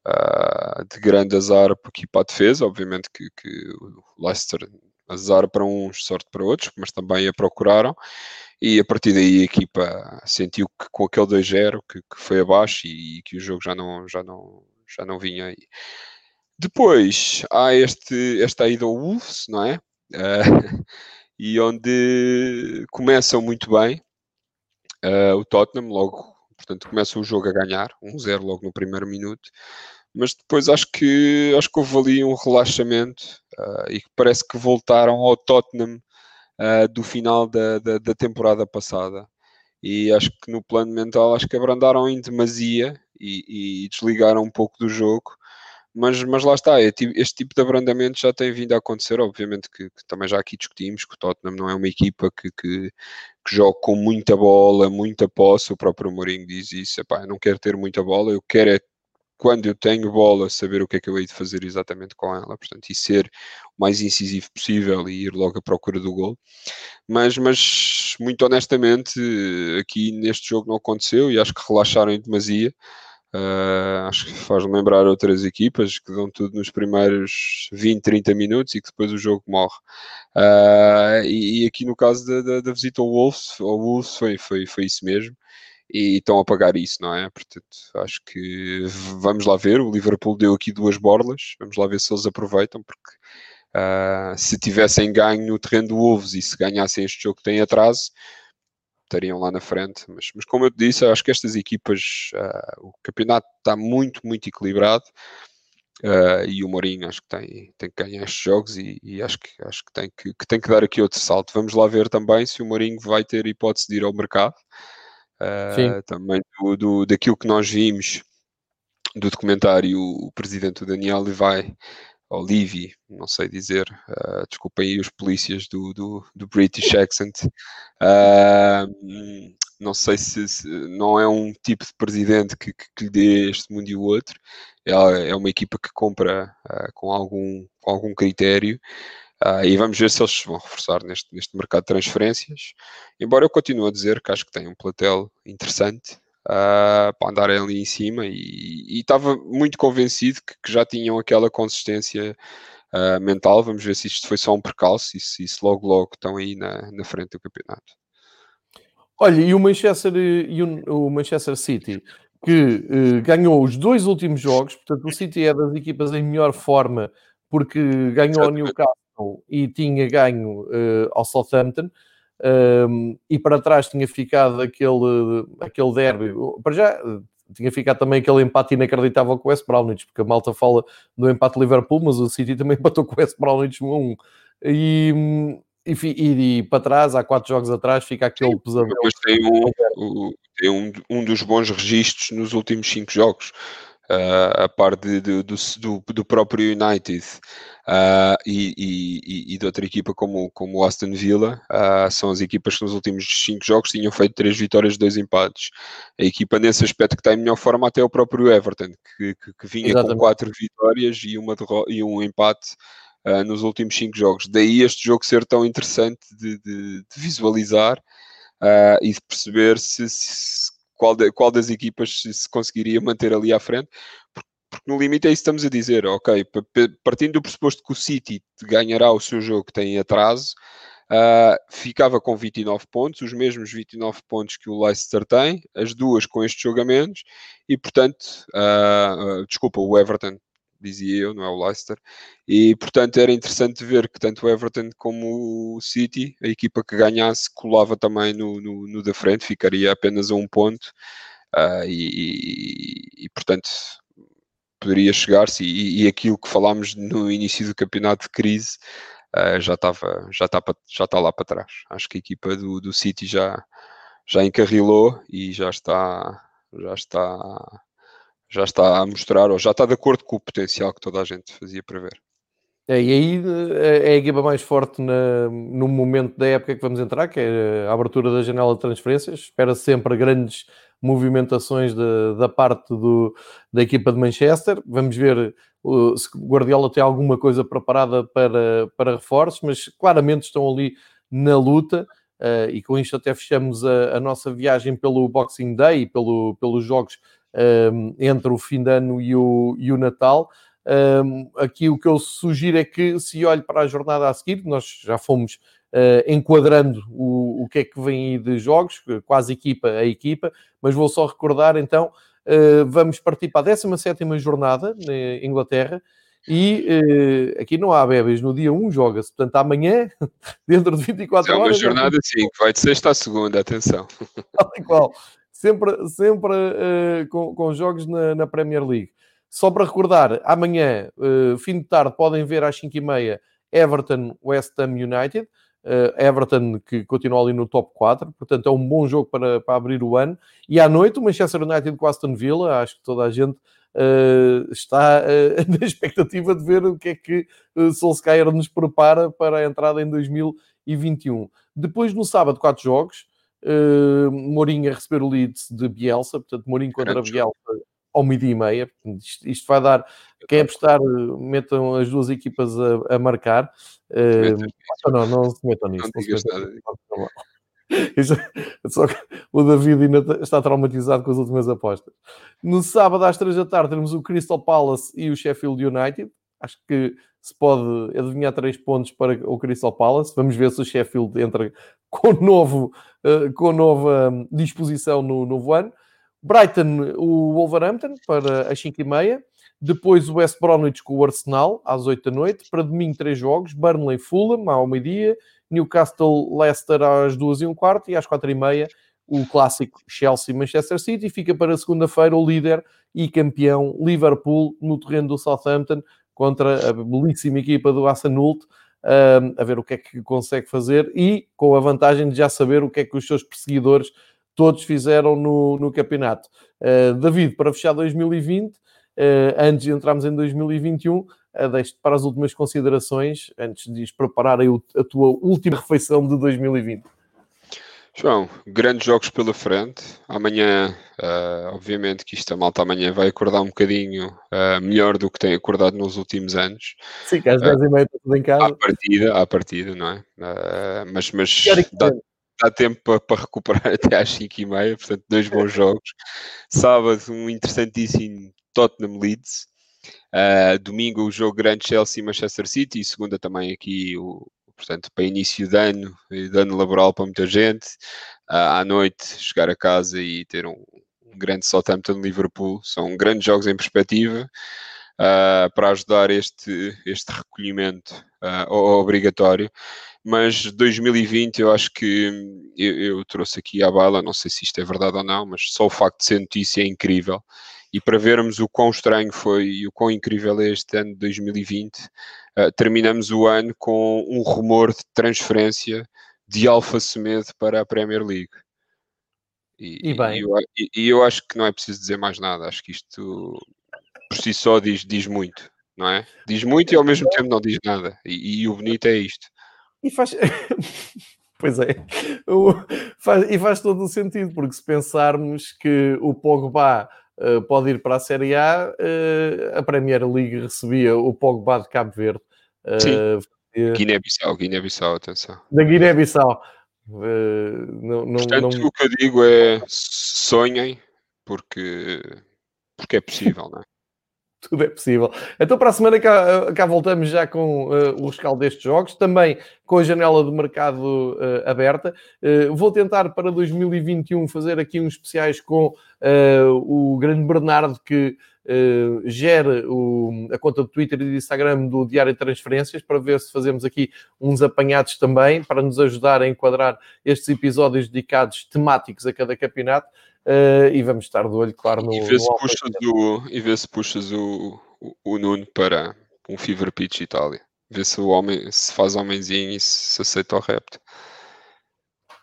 Speaker 2: uh, de grande azar para a defesa, obviamente que, que o Leicester azar para uns, sorte para outros, mas também a procuraram e a partir daí a equipa sentiu que com aquele 2-0 que, que, foi abaixo e, e, que o jogo já não, já não, já não vinha aí. Depois há este, esta ida ao Wolves, não é? Uh, (laughs) e onde começam muito bem uh, o Tottenham, logo, portanto, começa o jogo a ganhar, 1-0 logo no primeiro minuto, mas depois acho que, acho que houve ali um relaxamento uh, e parece que voltaram ao Tottenham uh, do final da, da, da, temporada passada. E acho que no plano mental, acho que abrandaram em demasia e, e desligaram um pouco do jogo. Mas, mas lá está, é este tipo de abrandamento já tem vindo a acontecer, obviamente que, que também já aqui discutimos que o Tottenham não é uma equipa que, que, que joga com muita bola, muita posse, o próprio Mourinho diz isso, eu não quero ter muita bola, eu quero é quando eu tenho bola, saber o que é que eu hei de fazer exatamente com ela, portanto, e ser o mais incisivo possível e ir logo à procura do gol. Mas, mas muito honestamente, aqui neste jogo não aconteceu e acho que relaxaram em demasia. Uh, acho que faz lembrar outras equipas que dão tudo nos primeiros 20, 30 minutos e que depois o jogo morre. Uh, e, e, aqui no caso da, da, da, visita ao Wolves, ao Wolves foi, foi, foi isso mesmo. E estão a pagar isso, não é? Portanto, acho que vamos lá ver. O Liverpool deu aqui duas borlas, vamos lá ver se eles aproveitam, porque uh, se tivessem ganho no terreno do Wolves e se ganhassem este jogo que tem atraso, estariam lá na frente. Mas, mas como eu te disse, acho que estas equipas, uh, o campeonato está muito, muito equilibrado. Uh, e o Mourinho acho que tem, tem que ganhar estes jogos e, e acho, que, acho que, tem que, que, tem que dar aqui outro salto. Vamos lá ver também se o Mourinho vai ter hipótese de ir ao mercado. Uh, também do, do, daquilo que nós vimos do documentário, o presidente Daniel Levi Olivi, não sei dizer, uh, desculpem aí os polícias do, do, do British accent. Uh, não sei se, se, não é um tipo de presidente que, que, que lhe dê este mundo e o outro. É, é uma equipa que compra uh, com, algum, com algum critério. Uh, e vamos ver se eles vão reforçar neste, neste mercado de transferências. Embora eu continue a dizer que acho que tem um platel interessante, uh, para andarem ali em cima e estava muito convencido que, que, já tinham aquela consistência uh, mental. Vamos ver se isto foi só um percalço e se, se logo logo estão aí na, na frente do campeonato.
Speaker 1: Olha, e o Manchester, e o, o Manchester City, que uh, ganhou os dois últimos jogos, portanto, o City é das equipas em melhor forma porque ganhou ao Newcastle e tinha ganho uh, ao Southampton. Um, e para trás tinha ficado aquele, aquele derby. Para já tinha ficado também aquele empate inacreditável com o West Brownwich, porque a malta fala do empate Liverpool, mas o City também (laughs) empatou com o West Brownwich 1 e, e, e, e, para trás, há quatro jogos atrás, fica aquele Sim, pesadelo.
Speaker 2: Mas tem, um, tem um, um dos bons registros nos últimos cinco jogos uh, a par de, de, do, do, próprio United uh, e, e, e, de outra equipa como, como o Aston Villa, uh, são as equipas que nos últimos cinco jogos tinham feito três vitórias e dois empates. A equipa nesse aspecto que está em melhor forma até o próprio Everton, que, que, que vinha Exatamente. com quatro vitórias e, uma e um empate Uh, nos últimos cinco jogos. Daí este jogo ser tão interessante de, de, de visualizar uh, e de perceber se, se, qual, de, qual das equipas se conseguiria manter ali à frente, porque, porque no limite é isso que estamos a dizer, ok, partindo do pressuposto que o City ganhará o seu jogo que tem atraso, Uh, ficava com 29 pontos, os mesmos 29 pontos que o Leicester tem, as duas com estes jogamentos, e portanto, uh, uh, desculpa, o Everton dizia eu, não é o Leicester. E portanto era interessante ver que tanto o Everton como o City, a equipa que ganhasse, colava também no, no, no da frente, ficaria apenas a um ponto. Uh, e, e, e, portanto poderia chegar-se e, e, aquilo que falámos no início do campeonato de crise uh, já estava já está já está lá para trás acho que a equipa do, do City já já encarrilou e já está já está já está a mostrar, ou já está de acordo com o potencial que toda a gente fazia prever.
Speaker 1: É, e aí é a equipa mais forte na, no momento da época que vamos entrar, que é a abertura da janela de transferências. Espera sempre grandes movimentações de, da parte do, da equipa de Manchester. Vamos ver uh, se Guardiola tem alguma coisa preparada para, para reforços, mas claramente estão ali na luta. uh, e com isto até fechamos a, a, nossa viagem pelo Boxing Day, pelo, pelos jogos entre o fim de ano e o, e o Natal. Aqui o que eu sugiro é que se olhe para a jornada a seguir, nós já fomos uh, enquadrando o, o que é que vem aí de jogos, quase equipa a equipa, mas vou só recordar então, uh, vamos partir para a 17 jornada na Inglaterra, e uh, aqui não há bebês, no dia 1 joga-se, portanto amanhã, (laughs) dentro de 24 horas...
Speaker 2: É uma jornada sim, que vai de sexta a segunda, atenção.
Speaker 1: Tal qual, sempre, sempre com, com, jogos na, na Premier League. Só para recordar, amanhã, uh, fim de tarde, podem ver às 5h30 Everton West Ham United. Uh, Everton que continua ali no top 4, portanto é um bom jogo para, para abrir o ano. E à noite, o Manchester United com Aston Villa, acho que toda a gente uh, está uh, (laughs) na expectativa de ver o que é que uh, Solskjaer nos prepara para a entrada em 2021. Depois, no sábado, quatro jogos. Uh, Mourinho a receber o Leeds de Bielsa, portanto, Mourinho contra Bielsa ao meio-dia e meia. Isto, isto, vai dar. Quem apostar, metam as duas equipas a, a marcar. Uh, não, não se metam nisso. Não, não se metam nisso. (laughs) Só que o David ainda está traumatizado com as últimas apostas. No sábado às três da tarde temos o Crystal Palace e o Sheffield United. Acho que se pode adivinhar três pontos para o Crystal Palace. Vamos ver se o Sheffield entra com, novo, uh, com nova disposição no novo ano. Brighton, o Wolverhampton, para as 5h30. Depois o West Bromwich com o Arsenal, às 8 da noite. Para domingo, três jogos. Burnley, Fulham, ao meio-dia. Newcastle, Leicester, às 2 e um quarto. E às 4 e meia, o clássico Chelsea-Manchester City. Fica para segunda-feira o líder e campeão Liverpool no terreno do Southampton contra a belíssima equipa do Hassanult. A ver o que é que consegue fazer e com a vantagem de já saber o que é que os seus perseguidores todos fizeram no, no campeonato. Uh, David, para fechar 2020, uh, eh, antes de entrarmos em 2021, uh, eh, deixo-te para as últimas considerações, antes de preparar a tua última refeição de 2020.
Speaker 2: João, grandes jogos pela frente. Amanhã, uh, obviamente que isto a malta amanhã vai acordar um bocadinho uh, melhor do que tem acordado nos últimos anos.
Speaker 1: Sim, que às 10 e meia está tudo em casa.
Speaker 2: À partida, à partida, não é? Uh, mas mas dá, dá tempo para, para recuperar (laughs) até às 5 e meia, portanto, dois bons jogos. Sábado, um interessantíssimo Tottenham Leeds. Uh, domingo, o jogo grande Chelsea-Manchester City. E segunda também aqui, o, portanto, para início de ano, de ano laboral para muita gente. À noite, chegar a casa e ter um, um grande Southampton-Liverpool. São grandes jogos em perspectiva. Uh, para ajudar este, este recolhimento uh, obrigatório mas 2020 eu acho que eu, eu, trouxe aqui à bala, não sei se isto é verdade ou não, mas só o facto de ser notícia é incrível. E para vermos o quão estranho foi e o quão incrível é este ano de 2020, uh, eh, terminamos o ano com um rumor de transferência de Alfa Semedo para a Premier League. E, e, bem. E eu, e eu acho que não é preciso dizer mais nada, acho que isto por si só diz, diz muito, não é? Diz muito e ao mesmo tempo não diz nada. E, e o bonito é isto.
Speaker 1: E faz. (laughs) pois é. O... Faz... E faz todo o sentido, porque se pensarmos que o Pogba uh, pode ir para a Série A, uh, a Premier League recebia o Pogba de Cabo Verde.
Speaker 2: Uh, Sim. Guiné-Bissau, Guiné-Bissau, atenção.
Speaker 1: Da Guiné-Bissau. não,
Speaker 2: não, Portanto, não... o que eu digo é sonhem, porque, porque é possível, não é? (laughs)
Speaker 1: Tudo é possível. Então, para a semana cá, cá voltamos já com uh, o rescaldo destes jogos, também com a janela do mercado uh, aberta. Uh, vou tentar para 2021 fazer aqui uns especiais com o grande Bernardo, que gera o, a conta do Twitter e do Instagram do Diário de Transferências, para ver se fazemos aqui uns apanhados também, para nos ajudar a enquadrar estes episódios dedicados temáticos a cada campeonato. Uh, e vamos estar de olho, claro, no.
Speaker 2: E vê se puxas, o, e vê se puxas o, o, o Nuno para um Fever Pitch Itália. Vê se o homem se faz homenzinho e se aceita o repto.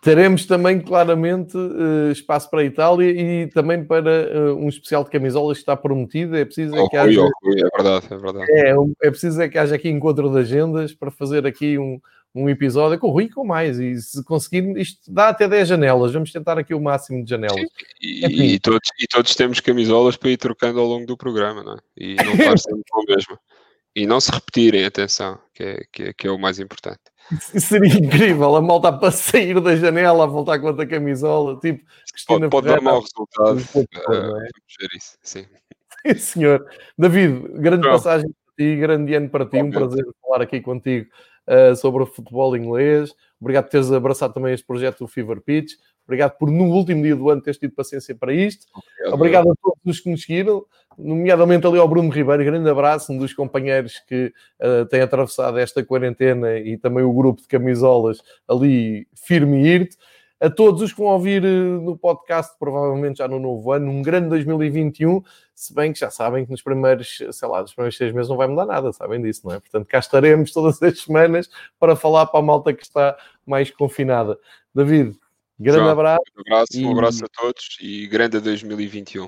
Speaker 1: Teremos também claramente uh, espaço para a Itália e também para uh, um especial de camisolas que está prometido. É preciso
Speaker 2: é que haja... é verdade, é verdade.
Speaker 1: É, é preciso é que haja aqui encontro de agendas para fazer aqui um, um episódio com o Rui e com mais. E se conseguir, isto dá até 10 janelas. Vamos tentar aqui o máximo de janelas.
Speaker 2: E, e, todos, e todos temos camisolas para ir trocando ao longo do programa, não é? E não estar (laughs) sempre com a mesma. E não se repetirem, atenção, que é, que é, que é o mais importante. (laughs)
Speaker 1: Seria incrível a malta para sair da janela a voltar com outra camisola, tipo
Speaker 2: Cristina pode, pode dar mau resultado. Uh, é? Vamos ver isso, sim.
Speaker 1: sim. senhor. David, grande Não. passagem para ti, grande ano para ti, um prazer falar aqui contigo uh, sobre o futebol inglês. Obrigado por teres abraçado também este projeto do Fever Pitch. Obrigado por, no último dia do ano, teres tido paciência para isto. Obrigado, a todos os que nos seguiram, nomeadamente ali ao Bruno Ribeiro. Grande abraço, um dos companheiros que uh, tem atravessado esta quarentena e também o grupo de camisolas ali firme e irte. A todos os que vão ouvir uh, no podcast, provavelmente já no novo ano, um grande 2021, se bem que já sabem que nos primeiros, sei lá, nos primeiros seis meses não vai mudar nada, sabem disso, não é? Portanto, cá estaremos todas as semanas para falar para a malta que está mais confinada. David, Grande João, abraço.
Speaker 2: Um abraço, e... um abraço a todos e grande 2021.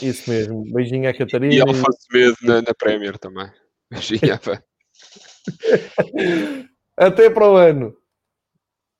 Speaker 1: Isso mesmo. Beijinho à Catarina.
Speaker 2: E Alfonso Medo na, na Premier também. (laughs) Beijinho à (laughs)
Speaker 1: Até para o ano.